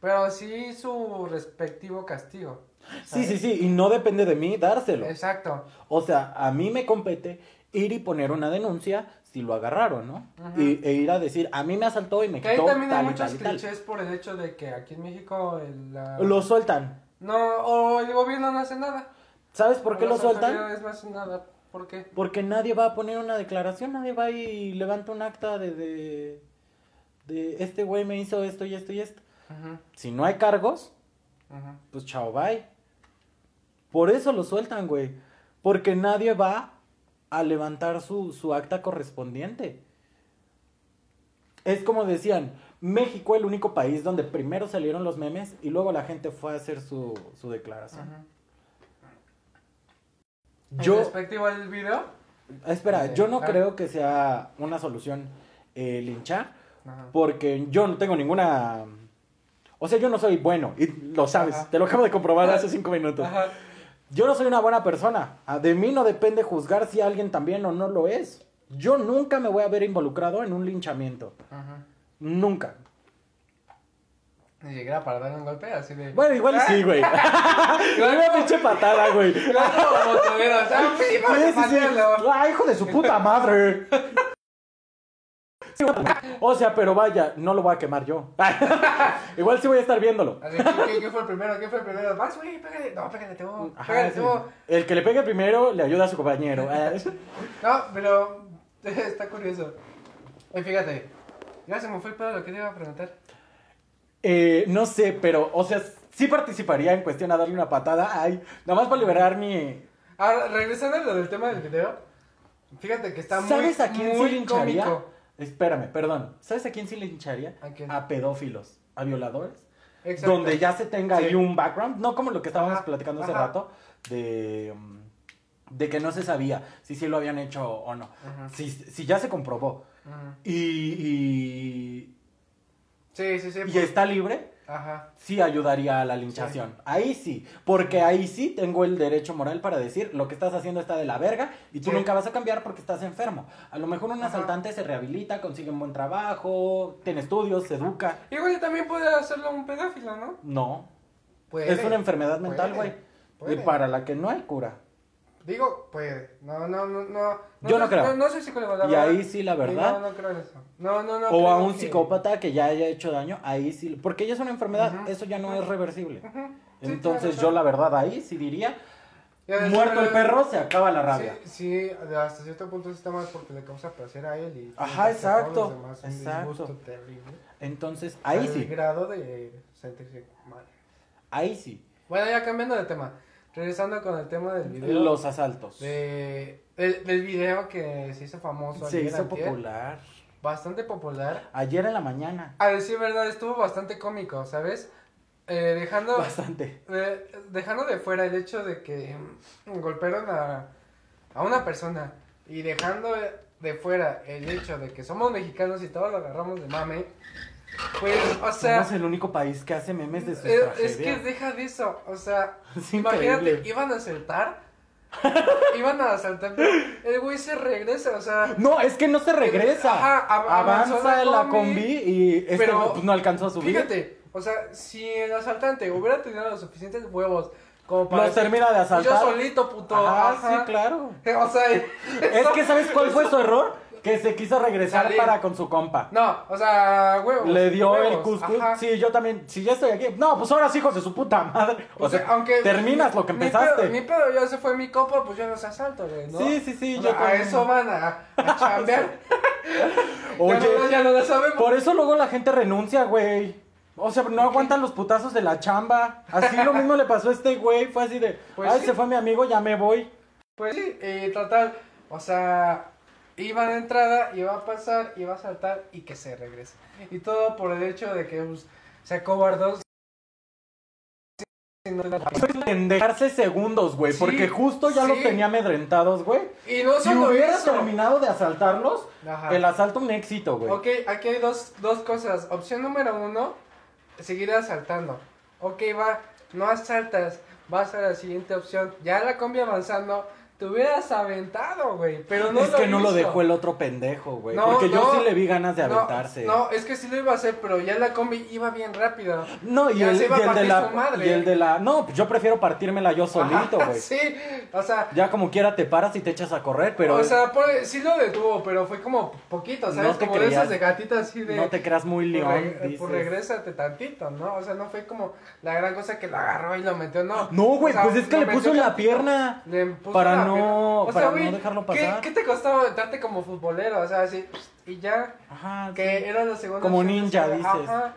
pero sí su respectivo castigo. Sí, ¿sabes? sí, sí. Y no depende de mí dárselo. Exacto. O sea, a mí me compete ir y poner una denuncia si lo agarraron, ¿no? Y, e ir a decir, a mí me asaltó y me Que ahí también hay tal muchos tal clichés por el hecho de que aquí en México el, la- Lo sueltan. No, o el gobierno no hace nada. ¿Sabes por qué lo sueltan? no hacen nada. ¿Por qué? Porque nadie va a poner una declaración, nadie va y levanta un acta de, de, de este güey me hizo esto y esto y esto. Si no hay cargos, ujú. pues chao, bye. Por eso lo sueltan, güey. Porque nadie va a levantar su, su acta correspondiente. Es como decían, México el único país donde primero salieron los memes y luego la gente fue a hacer su, su declaración. Yo, ¿En respectivo al video? espera, yo no ah. creo que sea una solución eh, linchar, porque yo no tengo ninguna... O sea, yo no soy bueno, y lo sabes, te lo acabo de comprobar hace cinco minutos. Yo no soy una buena persona. Ah, De mí no depende juzgar si alguien también o no lo es. Yo nunca me voy a ver involucrado en un linchamiento. Ajá. Nunca. Y llegara para darle un golpe así de. Bueno, igual sí, güey. *laughs* Una pinche patada, güey. Sí, Claro, como tuvieron, o sea, sí, vamos a sí, sí. patearlo. ¡Ay, hijo de su puta madre! *laughs* *laughs* O sea, pero vaya, no lo voy a quemar yo. *laughs* Igual sí voy a estar viéndolo. Así, ¿qué, fue el primero? ¿Qué fue el primero? Vas, güey, pégale. No, pégale. Ajá, Pégale sí. El que le pegue primero le ayuda a su compañero. *laughs* No, pero está curioso. Y fíjate, ya se me fue el pedo lo que te iba a preguntar. Eh, no sé, pero, o sea, sí participaría en cuestión a darle una patada. Ay, nada más para liberar mi. Ahora, regresando a lo del tema del video, fíjate que está muy, ¿Sabes a quién muy cómico. Espérame, perdón. ¿Sabes a quién sí lincharía? ¿A quién? pedófilos, a violadores. Exacto. Donde ya se tenga ahí un background, no como lo que estábamos Ajá, platicando hace rato, de, um, de que no se sabía si sí lo habían hecho o no. Ajá. Si, si ya se comprobó Ajá. y, Sí, sí, sí. y, y pues- está libre, Ajá. sí ayudaría a la linchación. Ahí sí, porque ahí sí tengo el derecho moral para decir lo que estás haciendo está de la verga y tú Sí. nunca vas a cambiar porque estás enfermo. A lo mejor un Ajá. asaltante se rehabilita, consigue un buen trabajo, tiene estudios, se educa. Igual y también puede hacerlo un pedófilo, ¿no? No, Puede. es una enfermedad mental, Puede, güey. puede. Y para la que no hay cura. Digo, puede. No, no, no, no. Yo no soy- creo. No, no soy psicólogo, la Y verdad. ahí sí, la verdad. No, no creo eso. No, no, no. O a un que- psicópata que ya haya hecho daño, ahí sí. Porque ya es una enfermedad, Ujú. eso ya no es reversible. Ujú. Sí, Entonces claro, yo la verdad ahí sí diría, Ya muerto el perro, se acaba la rabia. Sí, sí, hasta cierto punto está mal porque le causa placer a él y... Ajá, exacto, demás un exacto. terrible. Entonces ahí Al sí, grado de sentirse mal. ahí sí. Bueno, ya cambiando de tema. Regresando con el tema del video. Los asaltos. De, del, del video que se hizo famoso. Se ayer, hizo antier, popular. Bastante popular. Ayer en la mañana. A decir verdad, estuvo bastante cómico, ¿sabes? Eh, dejando, Bastante. eh, dejando de fuera el hecho de que mm, golpearon a, a una persona y dejando de fuera el hecho de que somos mexicanos y todos lo agarramos de mame, Pues, o sea, Somos el único país que hace memes de sus es, tragedias. es que deja de eso, o sea, *laughs* Es imagínate, iban a asaltar, *laughs* iban a asaltar, el güey se regresa, o sea, No, es que no se regresa. Ajá, av- avanzó Avanza la la combi, y este pero pues, no alcanzó a subir. fíjate, o sea, si el asaltante hubiera tenido los suficientes huevos como para decir, termina de asaltar. yo solito, puto, ajá. sí, claro. *laughs* o sea, Es que, ¿sabes cuál fue su error? Que se quiso regresar Salir. para con su compa. no, o sea, huevos. Le dio el ajá. Sí, yo también. Si ya estoy aquí. No, pues ahora sí, hijos de su puta madre. O, O sea, sea, aunque terminas lo que empezaste. Mi pedo ya se fue mi copa, pues yo los asalto, güey, ¿no? Sí, sí, sí. O yo sea, a eso van a, a *laughs* chambear. *laughs* Oye, ya, no, ya no lo sabemos. por eso luego la gente renuncia, güey. O sea, no aguantan los putazos de la chamba. Así lo mismo le pasó a este güey. Fue así de, Pues ay, sí. se fue mi amigo, ya me voy. Pues sí, y total, o sea, iba de entrada, iba a pasar, iba a saltar y que se regrese. Y todo por el hecho de que pues, se acobardó. En dejarse segundos, güey. Sí, porque justo ya los tenía amedrentados, güey. Y no Si solo hubiera eso. terminado de asaltarlos, Ajá. el asalto un éxito, güey. Ok, aquí hay dos, dos cosas. Opción número uno, seguir asaltando. Ok, va, no asaltas, vas a la siguiente opción. Ya la combi avanzando, te hubieras aventado, güey. Pero no es lo que no lo dejó el otro pendejo, güey. No, porque yo sí le vi ganas de aventarse. No, es que sí lo iba a hacer, pero ya la combi iba bien rápido. No, y el, y el de la. su madre. Y el de la. No, yo prefiero partírmela yo solito, güey. *laughs* Sí, o sea, Ya como quiera te paras y te echas a correr, pero. o sea, ponle- sí lo detuvo, pero fue como poquito, ¿sabes? No te como de creías- esas de gatita así de... no te creas muy león. reg- dices. pues regrésate tantito, ¿no? O sea, no fue como la gran cosa que lo agarró y lo metió, no. No, güey, O sea, pues es que le puso en la pierna. Le puso para la no-. O para sea, no güey, dejarlo ¿qué- pasar. ¿qué, te costaba aventarte como futbolero? O sea, así, y ya, Ajá. que sí. era la segunda Como ninja, dices. Ajá,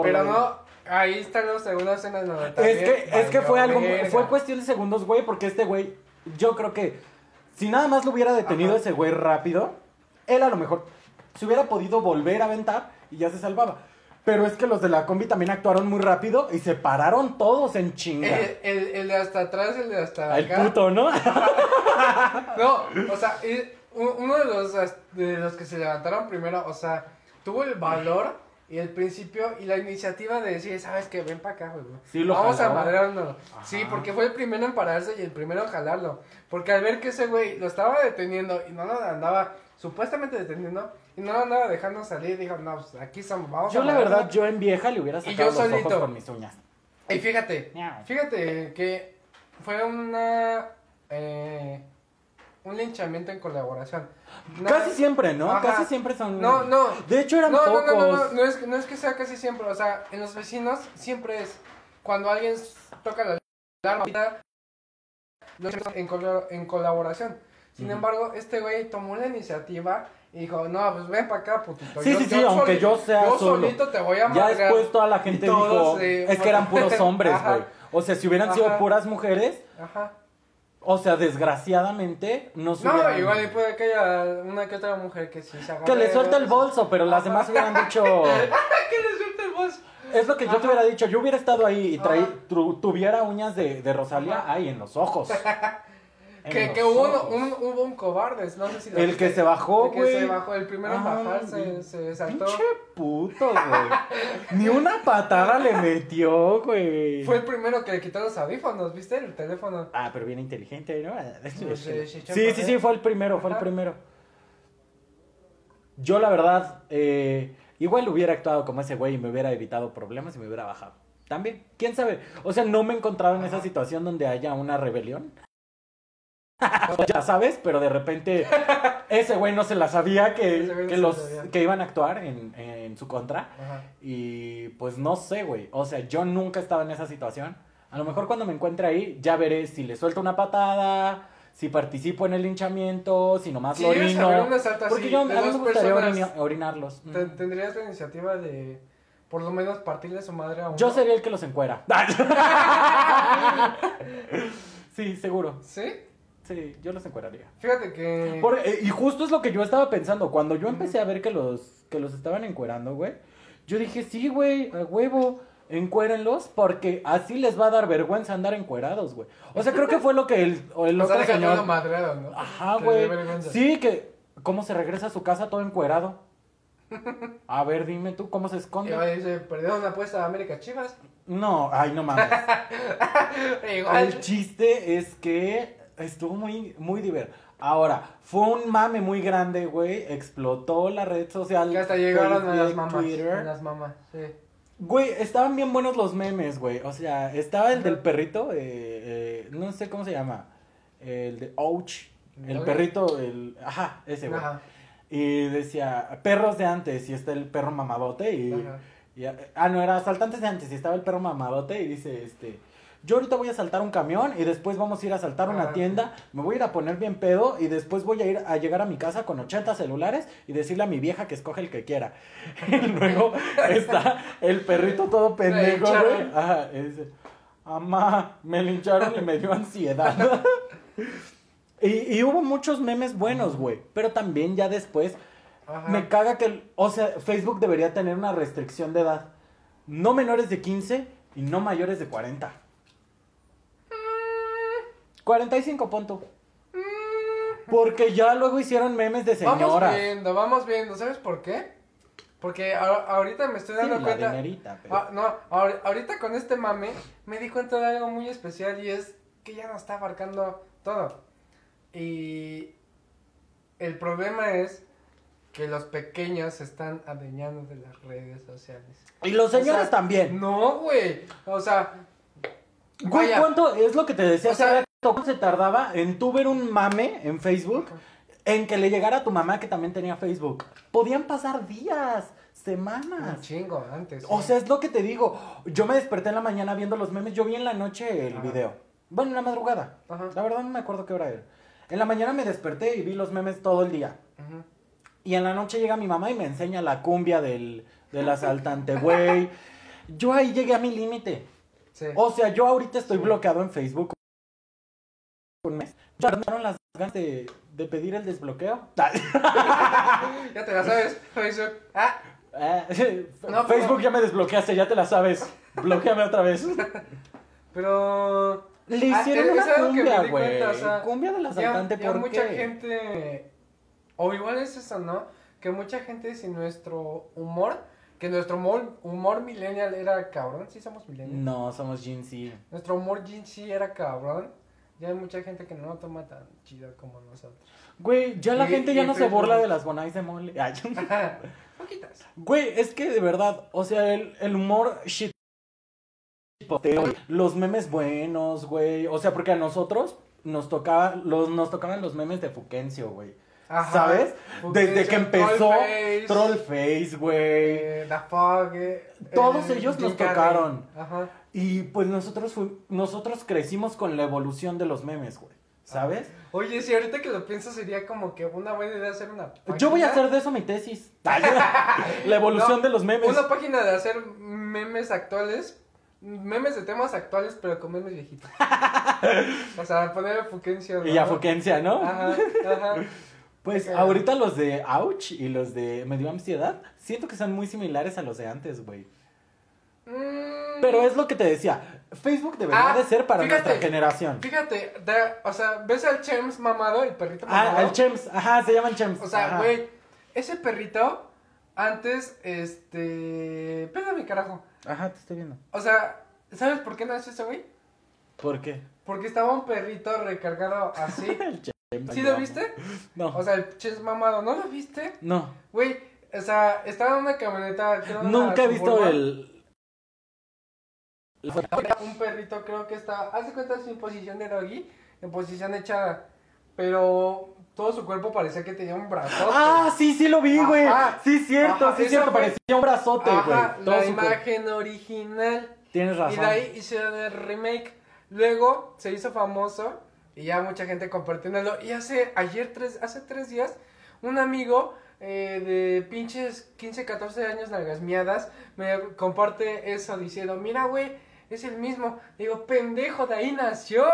pero no, ahí están las segundas escenas donde Es también que, es que fue algo, verga. fue cuestión de segundos, güey, porque este güey, yo creo que si nada más lo hubiera detenido Ajá. ese güey rápido, él a lo mejor se hubiera podido volver a aventar y ya se salvaba. Pero es que los de la combi también actuaron muy rápido y se pararon todos en chinga. El, el, el de hasta atrás, el de hasta El acá. puto, ¿no? *laughs* No, o sea, uno de los, de los que se levantaron primero, o sea, tuvo el valor y el principio y la iniciativa de decir, ¿sabes qué? Ven para acá, güey. Sí, lo Vamos jaló. a madrearlo. Ajá. Sí, porque fue el primero en pararse y el primero en jalarlo. Porque al ver que ese güey lo estaba deteniendo y no lo andaba supuestamente deteniendo y no lo andaba dejando salir, dijo, no, pues aquí estamos, vamos Yo a la madrearlo". verdad, yo en vieja le hubiera Y sacado yo los ojos solito. con mis uñas. Y fíjate, fíjate que fue una... Eh, un linchamiento en colaboración. No- Casi siempre, ¿no? Ajá. Casi siempre son... No, no. De hecho eran No, no, pocos. no, no, no, no es, que- no es que sea casi siempre, o sea, en los vecinos siempre es cuando alguien toca la alarma, en, colo- en colaboración. Sin Ujú. embargo, este güey tomó la iniciativa y dijo, no, pues ven para acá, putito. Sí, sí, sí, aunque soli- yo sea yo solo. solito te voy a Ya madrear". después toda la gente todos, dijo, eh, es que eran puros *laughs* hombres, güey. O sea, si hubieran sido Ajá. puras mujeres, Ajá. O sea, desgraciadamente, no No, igual y puede que haya una que otra mujer que sí se haga. Que le suelte el bolso, pero las demás hubieran dicho... *laughs* que le suelte el bolso. Es lo que yo te hubiera dicho. Yo hubiera estado ahí y traí, tu- tuviera uñas de, de Rosalía ahí en los ojos. *laughs* Que, que hubo, un, un- hubo un cobarde, no sé si lo El viste. que se bajó, El que güey. se bajó, el primero en Ah, bajar se, se saltó. Pinche puto, güey. Ni una patada le metió, güey. Fue el primero que le quitó los audífonos, ¿viste? El teléfono. Ah, pero bien inteligente, ¿no? *laughs* sí, sí, Sí, sí, fue el primero, fue el primero. Yo, la verdad, eh, igual hubiera actuado como ese güey y me hubiera evitado problemas y me hubiera bajado. También, quién sabe. O sea, no me he encontrado en esa situación donde haya una rebelión. *laughs* ya sabes, pero de repente ese güey no se la sabía que, no los sabía. que iban a actuar en, en su contra. Ajá. Y pues no sé, güey. O sea, yo nunca estaba en esa situación. A lo mejor cuando me encuentre ahí, ya veré si le suelto una patada, si participo en el linchamiento, si nomás Si lo orino. Porque yo a mí me gustaría personas, orinarlos. Te- ¿Tendrías la iniciativa de por lo menos partirle su madre a uno? Yo sería el que los encuera. *laughs* *laughs* sí, seguro. ¿Sí? Sí, yo los encueraría. Fíjate que... Por- eh, y justo es lo que yo estaba pensando. Cuando yo empecé a ver que los, que los estaban encuerando, güey, yo dije, sí, güey, a huevo, encuérenlos, porque así les va a dar vergüenza andar encuerados, güey. O sea, creo que fue lo que el, o el *laughs* o sea, otro señor... madreado, ¿no? Ajá, Que güey. Sí, que... ¿Cómo se regresa a su casa todo encuerado? A ver, dime tú cómo se Y esconde. luego dice, perdieron una apuesta a América Chivas. No, ay, no mames. *laughs* Igual. El chiste es que estuvo muy, muy divertido. Ahora, fue un mame muy grande, güey. Explotó la red social. Que hasta llegaron a las mamás. Twitter. A las mamás, sí. Güey, estaban bien buenos los memes, güey. O sea, estaba el del perrito, eh, eh, no sé cómo se llama. El de Ouch. El perrito, el. Ajá, ese, güey. Ajá. Y decía, perros de antes, y está el perro mamadote. Y, y- ah, no, era asaltantes de antes, y estaba el perro mamadote. Y dice, este. Yo ahorita voy a asaltar un camión y después vamos a ir a asaltar una Ajá. tienda. Me voy a ir a poner bien pedo y después voy a ir a llegar a mi casa con 80 celulares y decirle a mi vieja que escoge el que quiera. *laughs* Y luego está el perrito todo pendejo, güey. Ajá, Amá, me lincharon y me dio ansiedad. *laughs* y, y hubo muchos memes buenos, güey. Pero también ya después Ajá. me caga que, o sea, Facebook debería tener una restricción de edad. No menores de 15 y no mayores de 40. 45 punto. Porque ya luego hicieron memes de Vamos señoras. viendo, vamos viendo. ¿Sabes por qué? Porque a- ahorita me estoy Sí, dando la cuenta. dinerita, pero- Ah, no, ahor- ahorita con este mame me di cuenta de algo muy especial y es que ya no está abarcando todo. Y el problema es que los pequeños se están adueñando de las redes sociales. Y los O señores sea, también. No, güey. O sea, Güey, vaya. ¿cuánto es lo que te decía? O sea- hace rato? ¿Cuánto se tardaba en tú ver un mame en Facebook en que le llegara a tu mamá que también tenía Facebook? Podían pasar días, un semanas. chingo antes. O sea, es lo que te digo. Yo me desperté en la mañana viendo los memes. Yo vi en la noche el Ajá. video. Bueno, en la madrugada. Ajá. La verdad no me acuerdo qué hora era. En la mañana me desperté y vi los memes todo el día. Y en la noche llega mi mamá y me enseña la cumbia del, del asaltante, güey. *laughs* Yo ahí llegué a mi límite. Sí. O sea, yo ahorita estoy Sí. bloqueado en Facebook. Un mes. Las ganas de, de pedir el desbloqueo. *laughs* Ya te la sabes, Facebook. Ah, Eh, *laughs* No, Facebook ya me desbloqueaste, ya te la sabes. Bloqueame otra vez. *laughs* pero. Le Ah, hicieron es- una es algo que me cumbia, di güey. cuenta, o sea, cumbia del Ya, asaltante, ya ¿por mucha qué? gente. O igual es eso, ¿no? Que mucha gente sin nuestro humor. Que nuestro humor, humor millennial era cabrón. Sí, somos millennials. No, somos Gen Z. Nuestro humor Z era cabrón. Ya hay mucha gente que no lo toma tan chido como nosotros. Güey, ya la Y- gente y ya no se burla de las bonais de mole. Ay, Poquitas. Güey, es que de verdad, o sea, el, el humor shit. Los memes buenos, güey. O sea, porque a nosotros nos tocaba, los, nos tocaban los memes de Fuquencio, güey. Ajá. ¿Sabes? Desde que empezó Trollface, güey. eh, Da Fog, eh, Todos eh, ellos nos tocaron. Ajá. Y pues nosotros nosotros crecimos con la evolución de los memes, güey. ¿Sabes? Oye, si ahorita que lo pienso sería como que una buena idea hacer una Yo voy a hacer de eso mi tesis. *laughs* la evolución No, de los memes. Una página de hacer memes actuales. Memes de temas actuales, pero con memes viejitos. *laughs* o sea, poner a Fuquencio. ¿no? Y a Fuquencia, ¿no? Ajá, ajá. Pues ahorita los de Ouch y los de Me dio ansiedad, siento que son muy similares a los de antes, güey. Mm, Pero es lo que te decía, Facebook debería Ah, de ser para fíjate. nuestra generación. Fíjate, o sea, ¿ves al Chems mamado, el perrito mamado? Ah, el Chems, ajá, se llaman Chems. O sea, güey, ese perrito, antes, este... Pégame, carajo. Ajá, te estoy viendo. O sea, ¿sabes por qué nació ese güey? ¿Por qué? Porque estaba un perrito recargado así. *laughs* El Chems. ¿Sí lo viste? No. O sea, el Chems mamado, ¿no lo viste? no. Güey, o sea, estaba en una camioneta. Nunca he visto el Un perrito, creo que está. Haz de cuenta en posición de doggy, en posición echada. Pero todo su cuerpo parecía que tenía un brazo. Ah, sí, sí lo vi, güey. Sí, cierto, Ajá, sí, cierto. fue- Parecía un brazote, güey. La su cuerpo. imagen original. Tienes Y razón. de ahí hicieron el remake. Luego se hizo famoso y ya mucha gente compartiéndolo. Y hace ayer, tres, hace tres días, un amigo eh, de pinches 15, 14 años largas miadas me comparte eso diciendo, mira, güey, es el mismo. Digo, pendejo, de ahí nació.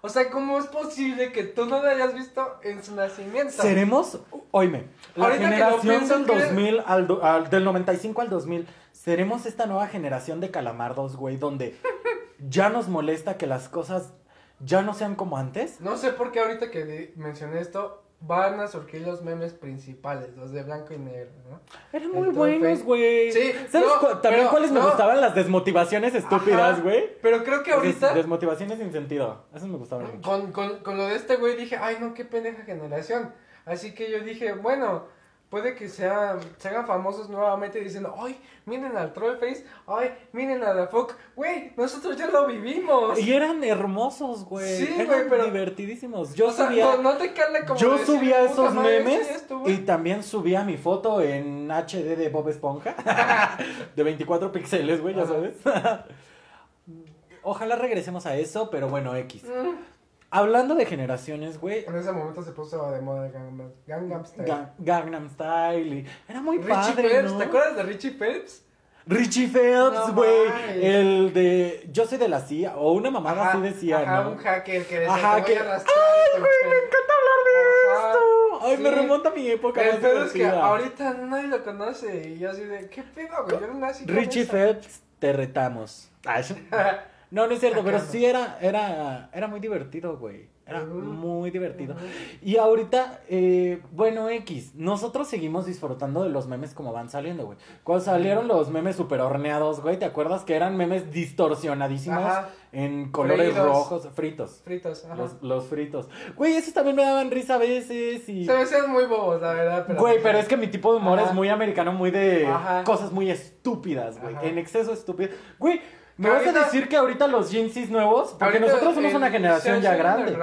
O sea, ¿cómo es posible que tú no lo hayas visto en su nacimiento? Seremos, oíme, la Ahorita generación pienso, del ¿crees? 2000 al, do- al- del 95 al 2000, seremos esta nueva generación de calamardos, güey, donde *laughs* ya nos molesta que las cosas ya no sean como antes. No sé por qué ahorita que mencioné esto, van a surgir los memes principales, los de blanco y negro, ¿no? Eran muy buenos, güey. Sí, ¿Sabes no, cu- también pero- cuáles me gustaban? Las desmotivaciones estúpidas, güey. Pero creo que ahorita, Des- desmotivaciones sin sentido. Esas me gustaban mucho. con, con, con lo de este güey, dije, ay, no, qué pendeja generación. Así que yo dije, bueno, puede que sea, se hagan famosos nuevamente diciendo, ay, miren al Trollface, ay, miren a la Fuck. Güey, nosotros ya lo vivimos. Y eran hermosos, güey. Sí, Eran güey, pero- divertidísimos. Yo O sea, subía, no, no te como yo decir, subía "Puta esos memes sí, esto, güey". y también subía mi foto en HD de Bob Esponja. *laughs* de 24 píxeles, güey, ya sabes. *laughs* Ojalá regresemos a eso, pero bueno, X. Mm. Hablando de generaciones, güey. En ese momento se puso de moda el Gangnam, Gangnam Style. Ga- Gangnam Style. y- Era muy Richie padre, Phelps, ¿no? ¿te acuerdas de Richie Phelps? Richie Phelps, güey. el de Yo soy de la CIA. O una mamada así decía, ajá, ¿no? un hacker que decía, Ajá, "Te voy que- a ¡Ay, güey! Me pelo". encanta hablar de Ajá, esto. Ay, me remonta a mi época El pedo es que ahorita nadie lo conoce y yo así de, ¿qué pedo, güey? Yo no nací Richie esa". Phelps, te retamos. *laughs* No, no es cierto, pero sí era, era, era muy divertido, güey. Era muy divertido. Y ahorita, eh, bueno, X, nosotros seguimos disfrutando de los memes como van saliendo, güey. Cuando salieron los memes super horneados, güey, ¿te acuerdas que eran memes distorsionadísimos Ajá. en colores rojos, fritos? Fritos, ajá. Los, los fritos. Güey, esos también me daban risa a veces y... Se me hacían muy bobos, la verdad, pero... Güey, pero es que mi tipo de humor Ajá. es muy americano, muy de Ajá. cosas muy estúpidas, güey. En exceso estúpidas. Güey, ¿me vas a decir que ahorita los Jinxis nuevos? Porque nosotros somos el- una generación ya grande.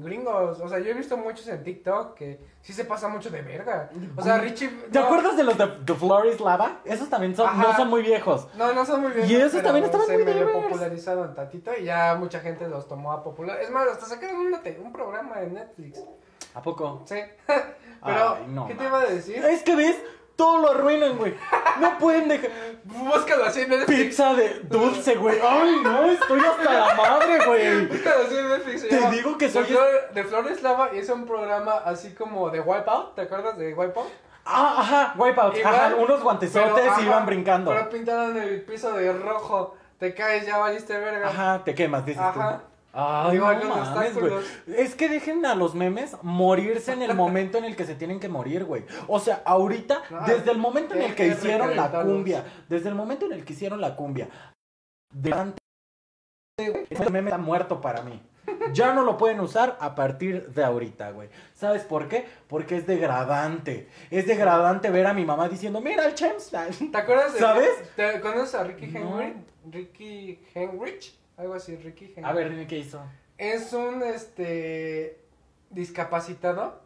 gringos, o sea, yo he visto muchos en TikTok que sí se pasa mucho de verga. O sea, Richie... ¿Te no, acuerdas de los de The Floor is Lava? Esos también son, no son muy viejos. No, no son muy bien. Y esos también estaban se muy medio popularizaron tantito y ya mucha gente los tomó a popular. Es más, hasta sacaron te- un programa en Netflix. ¿A poco? Sí. *laughs* Pero, Ay, no ¿qué te iba a decir? Es que ves, todo lo arruinan, güey. No pueden dejar. Búscalo así en Netflix. Pizza de dulce, güey. Ay, no, estoy hasta la madre, güey. Búscalo así en Netflix. Te digo que De soy- Flor- De Flores Lava y es un programa así como de Wipeout. ¿Te acuerdas de Wipeout? Ah, ajá, Wipeout. Igual, Ajá, unos guantesotes Pero, y ajá, iban brincando. Pero pintaron el piso de rojo. Te caes, ya valiste verga. Ajá, te quemas, dices Ajá. tú. Ay, Igual no con mames, güey. obstáculos. Es que dejen a los memes morirse en el momento en el que se tienen que morir, güey. O sea, ahorita, Ah, desde el momento en el que hicieron la cumbia, desde el momento en el que hicieron la cumbia, delante, güey, ese meme está muerto para mí. Ya no lo pueden usar a partir de ahorita, güey. ¿Sabes por qué? Porque es degradante. Es degradante ver a mi mamá diciendo, mira el Chems. ¿Te acuerdas de ¿Sabes? ¿Te conoces a Ricky No. Henry? Ricky Henrich, algo así, Ricky Henry. A ver, dime qué hizo. Es un este discapacitado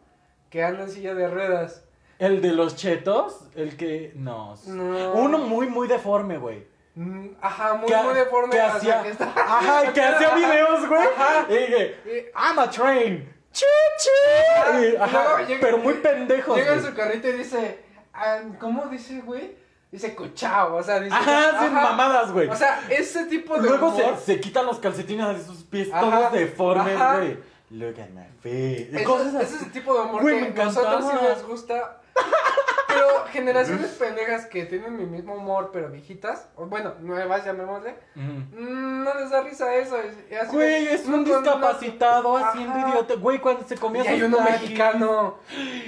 que anda en silla de ruedas. El de los chetos, el que. No. No. Uno muy, muy deforme, güey. Mm, Ajá, muy, muy deforme. que hacía- que está- Ajá, que hacía videos, güey. Ajá. Y dije, I'm a train. Chi, chi. Ajá, llega- pero muy pendejos. Llega en su carrito y dice, ah, ¿cómo dice, güey? Dice cuchao, o sea, dice... Ajá, sin mamadas, güey. O sea, ese tipo de Luego humor... se, se quitan los calcetines de sus pies Ajá, todos deformes, güey. Look at my feet. Ese, Cosas ese así. es el tipo de humor Güey, que me nosotros sí encantaba. les gusta. Pero *laughs* generaciones pendejas que tienen mi mismo humor, pero viejitas, o bueno, nuevas, llamémosle, mm, no les da risa eso. Güey, es un no, discapacitado no, haciendo ajá. idiota. Güey, cuando se comía Y hay uno mexicano,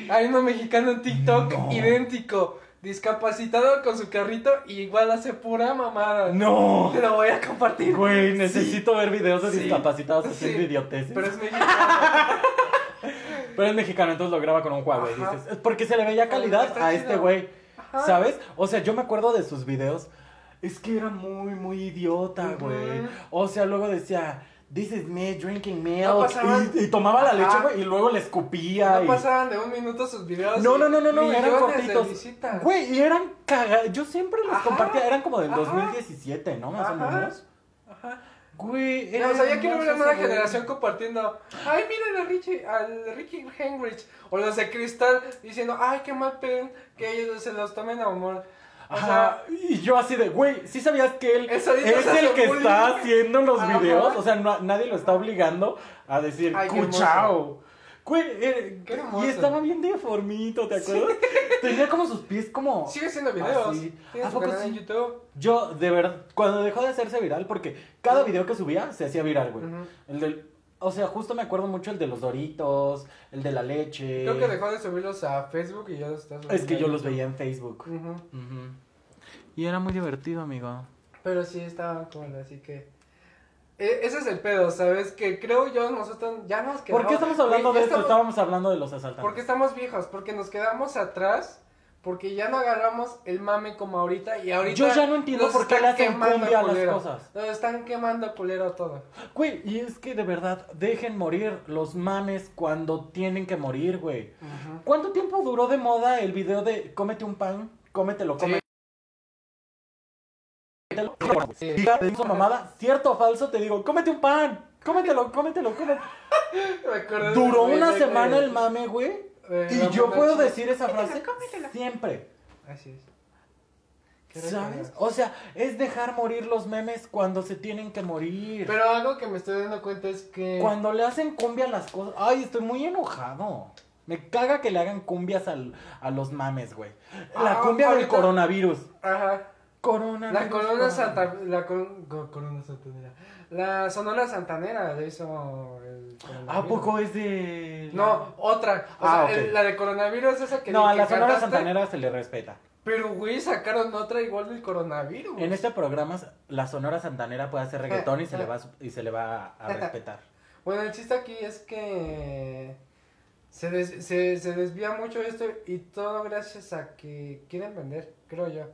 hay uno mexicano en TikTok No. idéntico, discapacitado con su carrito y igual hace pura mamada. No. Te lo voy a compartir. Güey, necesito ver videos de Sí. discapacitados haciendo Sí. idioteces. Pero es mexicano. *laughs* Pero es mexicano, entonces lo graba con un Huawei, Ajá. dices. Es porque se le veía calidad a este güey. ¿sabes? O sea, yo me acuerdo de sus videos. Es que era muy, muy idiota, güey. O sea, luego decía, this is me drinking milk. No pasaban- y, y tomaba la Ajá. leche, güey, y luego le escupía. No y... pasaban de un minuto sus videos. No, no, no, no, no, eran cortitos. Güey, y eran cagados. Yo siempre los Ajá. compartía. Eran como del Ajá. 2017, ¿no? Más o menos. Ajá. Güey, No, era o sea, ya quiero ver a ese güey. generación compartiendo. Ay, miren a Richie, al Ricky Henrich. O los de Cristal diciendo, ay, qué mal pen que ellos se los tomen a humor. O Ajá, y yo así de, güey, ¿sí sabías que él es el que bullying. está haciendo los Ajá. videos? O sea, no- nadie lo está obligando a decir, Ay, cuchao. Güey, eh, y estaba bien deformito, ¿te acuerdas? *laughs* Tenía como sus pies como... sigue haciendo videos. Así. ¿A poco en? YouTube. Yo, de verdad, cuando dejó de hacerse viral, porque cada video que subía se hacía viral, güey. El del O sea, justo me acuerdo mucho el de los Doritos, el de la leche. Creo que dejó de subirlos a Facebook y ya los está subiendo Es que yo los veía en Facebook. Y era muy divertido, amigo. Pero sí estaba cool, así que. e- ese es el pedo, ¿sabes? Que creo yo, nosotros ya nos quedamos. ¿Por qué estamos hablando de esto? estamos- Estábamos hablando de los asaltantes. Porque estamos viejos, porque nos quedamos atrás, porque ya no agarramos el mame como ahorita y ahorita. Yo ya no entiendo por qué le hacen cumbia a las cosas. Nos están quemando culero todo. Güey, y es que de verdad, dejen morir los mames cuando tienen que morir, güey. ¿Cuánto tiempo duró de moda el video de cómete un pan, cómetelo, cómetelo? Sí. Digo mamada, cierto o falso, te digo, cómete un pan, cómetelo, cómetelo, cómetelo. *laughs* Duró una semana el mame, güey. De Y yo puedo decir esa frase cómetelo. siempre. Así es. ¿Sabes? O sea, es dejar morir los memes cuando se tienen que morir. Pero algo que me estoy dando cuenta es que. Cuando le hacen cumbia a las cosas. Ay, estoy muy enojado. Me caga que le hagan cumbias al, a los mames, güey. La Ah, cumbia del ahorita- coronavirus. Ajá. Coronavirus. La corona coronavirus. santa. La cor- co- corona santanera. La sonora santanera le hizo el. ¿A poco es de.? No, otra. O Ah, sea, el- la de coronavirus, esa que No, a la Sonora cantaste, Santanera se le respeta. Pero, güey, sacaron otra igual del coronavirus. En este programa, la Sonora Santanera puede hacer reggaetón y se le va, y se le va a respetar. Bueno, el chiste aquí es que se, des- se, se desvía mucho esto y todo gracias a que quieren vender, creo yo.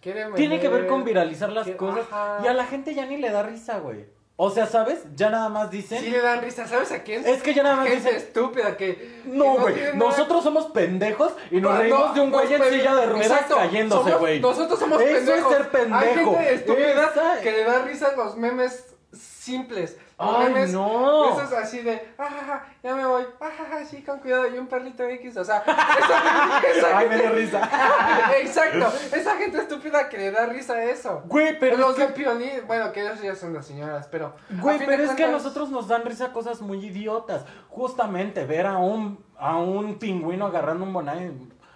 Quieren Tiene que ver con viralizar las que- cosas. ajá. Y a la gente ya ni le da risa, güey. O sea, ¿sabes? Ya nada más dicen. Sí le dan risa, ¿sabes a quién? Es que ya nada más Gente dicen. estúpida que... No, que güey. tiene nada- Nosotros somos pendejos y nos No, reímos no, de un güey nos en silla de ruedas Exacto, cayéndose, somos- güey. Nosotros somos Eso pendejos. es ser pendejo. Hay gente estúpida Esa- que le da risa a los memes simples. Ay, memes, no. Esos así de, ah, ya me voy, ah, sí, con cuidado, y un perrito X, o sea, esa, esa Ay, me dio risa. *laughs* Exacto, esa gente estúpida que le da risa a eso. Güey, pero los es de que, bueno, que ellos ya son las señoras, pero. güey, pero es que a nosotros nos dan risa cosas muy idiotas. Justamente ver a un a un pingüino agarrando un bonais,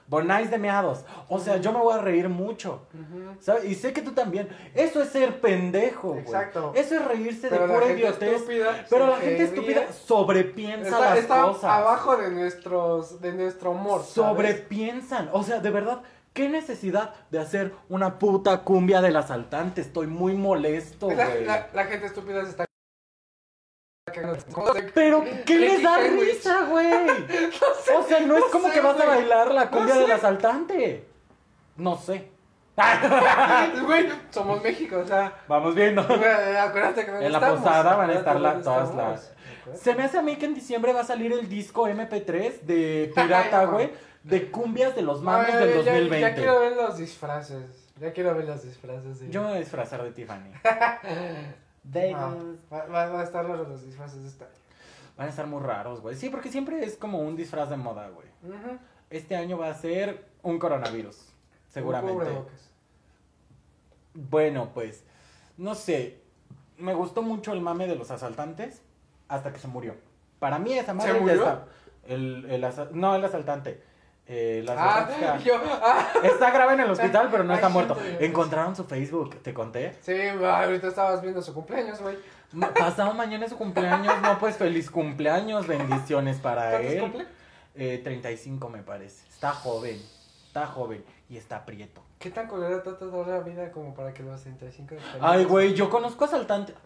bonais de meados. O sea, yo me voy a reír mucho. ¿sabes? Y sé que tú también. Eso es ser pendejo, güey. Exacto. Eso es reírse Pero de pura idiotez. estúpida Pero la gente estúpida sobrepiensa Está, las está cosas. abajo de nuestros, de nuestro humor. ¿sabes? Sobrepiensan. O sea, de verdad, ¿qué necesidad de hacer una puta cumbia del asaltante? Estoy muy molesto, La, güey. la- la gente estúpida se está cagando. ¿Cómo se- Pero, ¿qué les da risa, güey? *laughs* o sea, no es como que vas a bailar la cumbia del asaltante. No sé. *laughs* Güey, somos México, o sea. Vamos viendo. *laughs* Acuérdate que En la posada van a estar la- dónde todas las- Se me hace a mí que en diciembre va a salir el disco MP3 de Pirata, güey, de cumbias de los mames del ya- 2020. Ya, quiero ver los disfraces. Ya quiero ver los disfraces. de- Yo me voy a disfrazar de Tiffany. Ah, Bagels. va, va- va a estar los, los disfraces de esta. Van a estar muy raros, güey. Sí, porque siempre es como un disfraz de moda, güey. Este año va a ser un coronavirus, seguramente. Bueno, pues, no sé. Me gustó mucho el mame de los asaltantes hasta que se murió. Para mí esa madre ¿Se ya murió? está. El, el asa- no, el asaltante. Eh, el Ah, *laughs* yo. Ah, está grave en el hospital, pero no Ay, está muerto. gente. Encontraron su Facebook, ¿te conté? sí, ahorita estabas viendo su cumpleaños, güey. Pasado mañana es su cumpleaños. No, pues feliz cumpleaños, bendiciones para ¿Cuántos él. cumple? Eh, 35 me parece. Está joven, está joven y está prieto. ¿Qué tan colorada está toda la vida como para que los 35 Ay, güey, yo conozco asaltantes.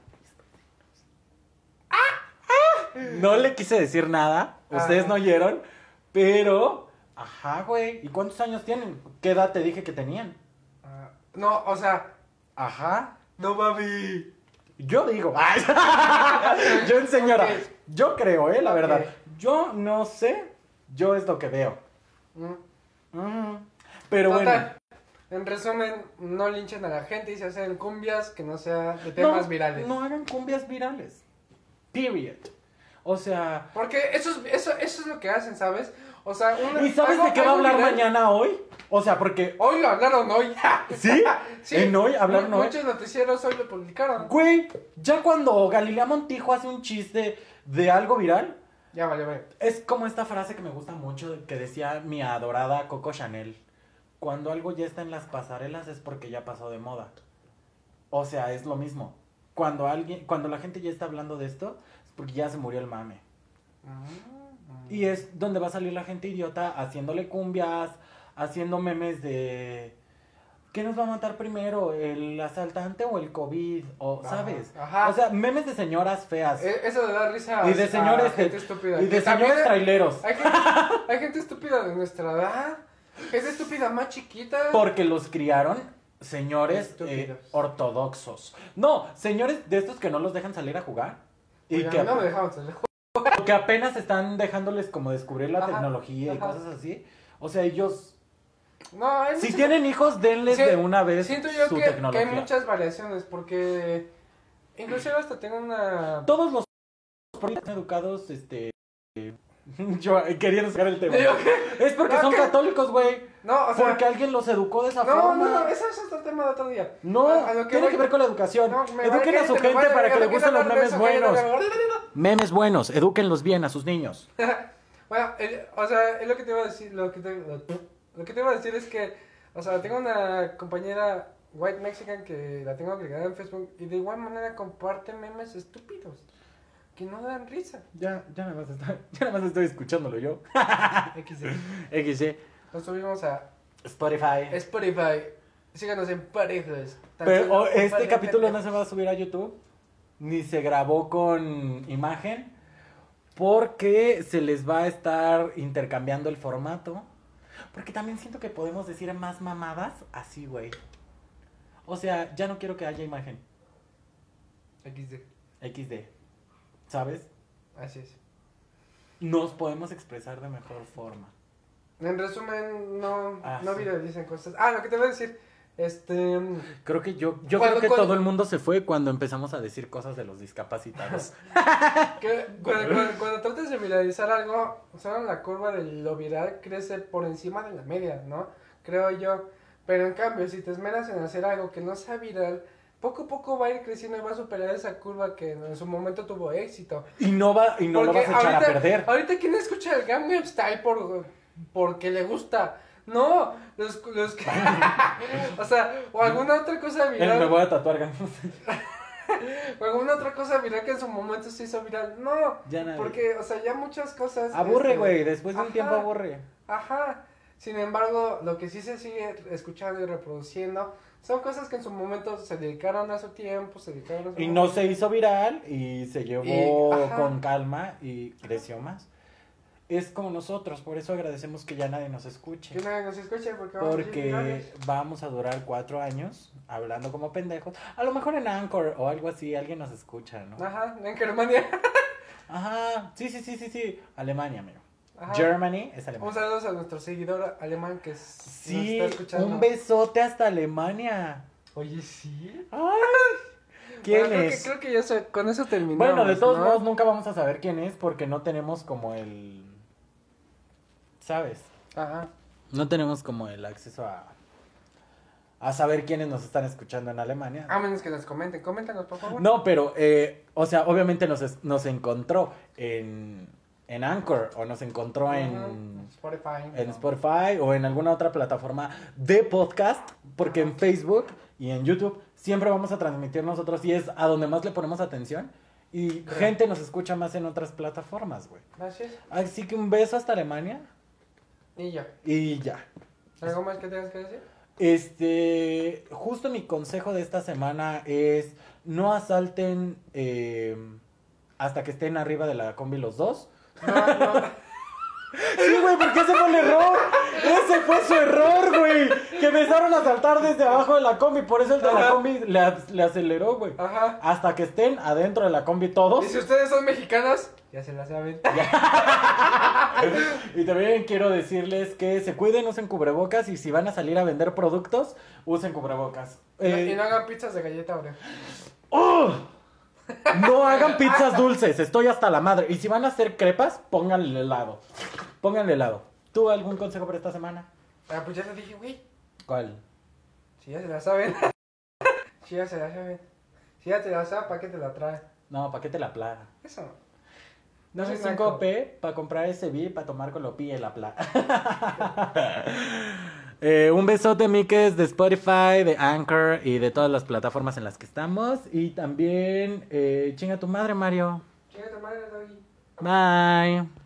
No le quise decir nada, ustedes Ah. no oyeron, pero... Ajá, güey. ¿Y cuántos años tienen? ¿Qué edad te dije que tenían? Ah, no, o sea, Ajá. no mami. Yo digo. *laughs* *laughs* Yo señora. Yo creo, eh, la verdad. Yo no sé. Yo es lo que veo. Mm. Ujú. Pero bueno. En resumen, no linchen a la gente y se hacen cumbias que no sea de temas no, virales. No hagan cumbias virales. Period. O sea. Porque eso es, eso, eso es lo que hacen, ¿sabes? O sea, una- ¿Y sabes algo- de qué va a hablar viral- mañana hoy? O sea, porque. Hoy lo hablaron hoy. *laughs* ¿Sí? Sí. En hoy hablaron hoy. Muchos noticieros hoy lo publicaron. Güey, ya cuando Galilea Montijo hace un chiste de algo viral, Ya vale, vale. es como esta frase que me gusta mucho que decía mi adorada Coco Chanel. Cuando algo ya está en las pasarelas es porque ya pasó de moda. O sea, es lo mismo. Cuando alguien, cuando la gente ya está hablando de esto, es Porque ya se murió el mame. Mm, Y es donde va a salir la gente idiota haciéndole cumbias, haciendo memes de... ¿Qué nos va a matar primero? ¿El asaltante o el COVID? O, Ajá, ¿Sabes? ajá. O sea, memes de señoras feas. Eh, Eso le da risa y de a señores... gente de- estúpida. y de Que señores traileros. Hay gente, *laughs* hay gente estúpida de nuestra edad. Gente estúpida más chiquita. Porque los criaron señores eh, ortodoxos. No, señores de estos que no los dejan salir a jugar. Y Oigan, que, no me dejamos que apenas están dejándoles como descubrir la Ajá, tecnología y cosas así. O sea, ellos... No, Si tienen hijos, denles Sí, de una vez Siento yo su que, que tecnología. hay muchas variaciones porque inclusive hasta tengo una... Todos los educados, este... *laughs* Yo queriendo sacar el tema. Es porque son católicos, güey. No, o sea... Porque alguien los educó de esa No, forma. no, no, eso es otro tema de otro día. No, A- a lo que tiene voy- que ver con la educación. No, Eduquen a su gente vale, para que le gusten los memes eso, buenos. Memes buenos, edúquenlos bien a sus niños. *laughs* Bueno, el- o sea, es lo que te iba a decir, lo que te, lo, lo que te iba a decir es que, o sea, tengo una compañera white mexican que la tengo agregada en Facebook y de igual manera comparte memes estúpidos que no dan risa. Ya, ya nada más estoy, *laughs* ya nada más estoy escuchándolo yo. *laughs* XD. XD. Nos subimos a Spotify. Spotify. Síganos en parejas. Pero oh, este Parejas. capítulo no se va a subir a YouTube. Ni se grabó con imagen. Porque se les va a estar intercambiando el formato. Porque también siento que podemos decir más mamadas así, güey. O sea, ya no quiero que haya imagen. XD. XD. ¿Sabes? Así es. Nos podemos expresar de mejor forma. En resumen, no, Ah, no sí. dicen cosas. Ah, lo que te voy a decir, este... Creo que yo, yo Cuando- creo que cuando- todo el mundo se fue cuando empezamos a decir cosas de los discapacitados. *laughs* Que cuando, cuando- cuando tratas de viralizar algo, solo la curva de lo viral crece por encima de la media, ¿no? Creo yo. Pero en cambio, si te esmeras en hacer algo que no sea viral, poco a poco va a ir creciendo y va a superar esa curva que en su momento tuvo éxito. y no va, y no lo vas a echar a perder. Ahorita, ¿quién escucha el Gangnam Style por, porque le gusta? No, los, los que... *laughs* *laughs* o sea, o alguna otra cosa viral. me voy a tatuar. *laughs* O alguna otra cosa viral que en su momento se hizo viral. No, Ya porque, o sea, ya muchas cosas. Aburre, este, güey. Después de un tiempo aburre. Ajá. Sin embargo, lo que sí se sigue escuchando y reproduciendo son cosas que en su momento se dedicaron a su tiempo, se dedicaron a su Y no se hizo viral y se llevó Y- con calma y creció más. Es como nosotros, por eso agradecemos que ya nadie nos escuche. Que nadie nos escuche porque vamos a Porque vamos a durar cuatro años hablando como pendejos. A lo mejor en Anchor o algo así alguien nos escucha, ¿no? Ajá, en Germania. *laughs* Ajá, sí, sí, sí, sí, sí. Alemania, amigo. Ajá. Germany es Un Alemania. saludo a nuestro seguidor alemán que Sí, nos está escuchando. un besote hasta Alemania. Oye, sí. Ay, ¿Quién *laughs* Bueno, creo es? Que, creo que ya se- con eso terminamos. Bueno, de todos ¿no? modos nunca vamos a saber quién es porque no tenemos como el... ¿Sabes? Ajá. No tenemos como el acceso a... A saber quiénes nos están escuchando en Alemania. A menos que nos comenten. Coméntanos, por favor. No, pero, eh, o sea, obviamente nos, es- nos encontró en, en Anchor o nos encontró en, Spotify. en Spotify o en alguna otra plataforma de podcast, porque en Facebook y en YouTube siempre vamos a transmitir nosotros y es a donde más le ponemos atención y gente nos escucha más en otras plataformas, güey. Así que un beso hasta Alemania Y ya. y ya. ¿Algo más que tengas que decir? Este, justo mi consejo de esta semana es no asalten eh, hasta que estén arriba de la combi los dos. No, no. Sí, güey, porque ese fue el error. Ese fue su error, güey. Que empezaron a saltar desde abajo de la combi, por eso el de la combi le, ac- le aceleró, güey. Ajá. Hasta que estén adentro de la combi todos. Y si ustedes son mexicanos, ya se la saben. *laughs* Y también quiero decirles que se cuiden, usen cubrebocas y si van a salir a vender productos, usen cubrebocas. Eh, y no hagan pizzas de galleta, bro. ¡Oh! No hagan pizzas dulces, estoy hasta la madre. Y si van a hacer crepas, pónganle helado. Pónganle helado. ¿Tú algún consejo para esta semana? Ah, pues ya te dije, güey. ¿Cuál? Si ya se la saben. *laughs* si ya se la saben. Si ya te la saben, ¿para qué te la trae? No, ¿para qué te la plaga? Eso. No soy sé naco. 5P para comprar ese B para tomar con lo pi en la plaga. *laughs* Eh, un besote, Mikes, de Spotify, de Anchor y de todas las plataformas en las que estamos. Y también, eh, chinga tu madre, Mario. Chinga tu madre, Doggy. Bye.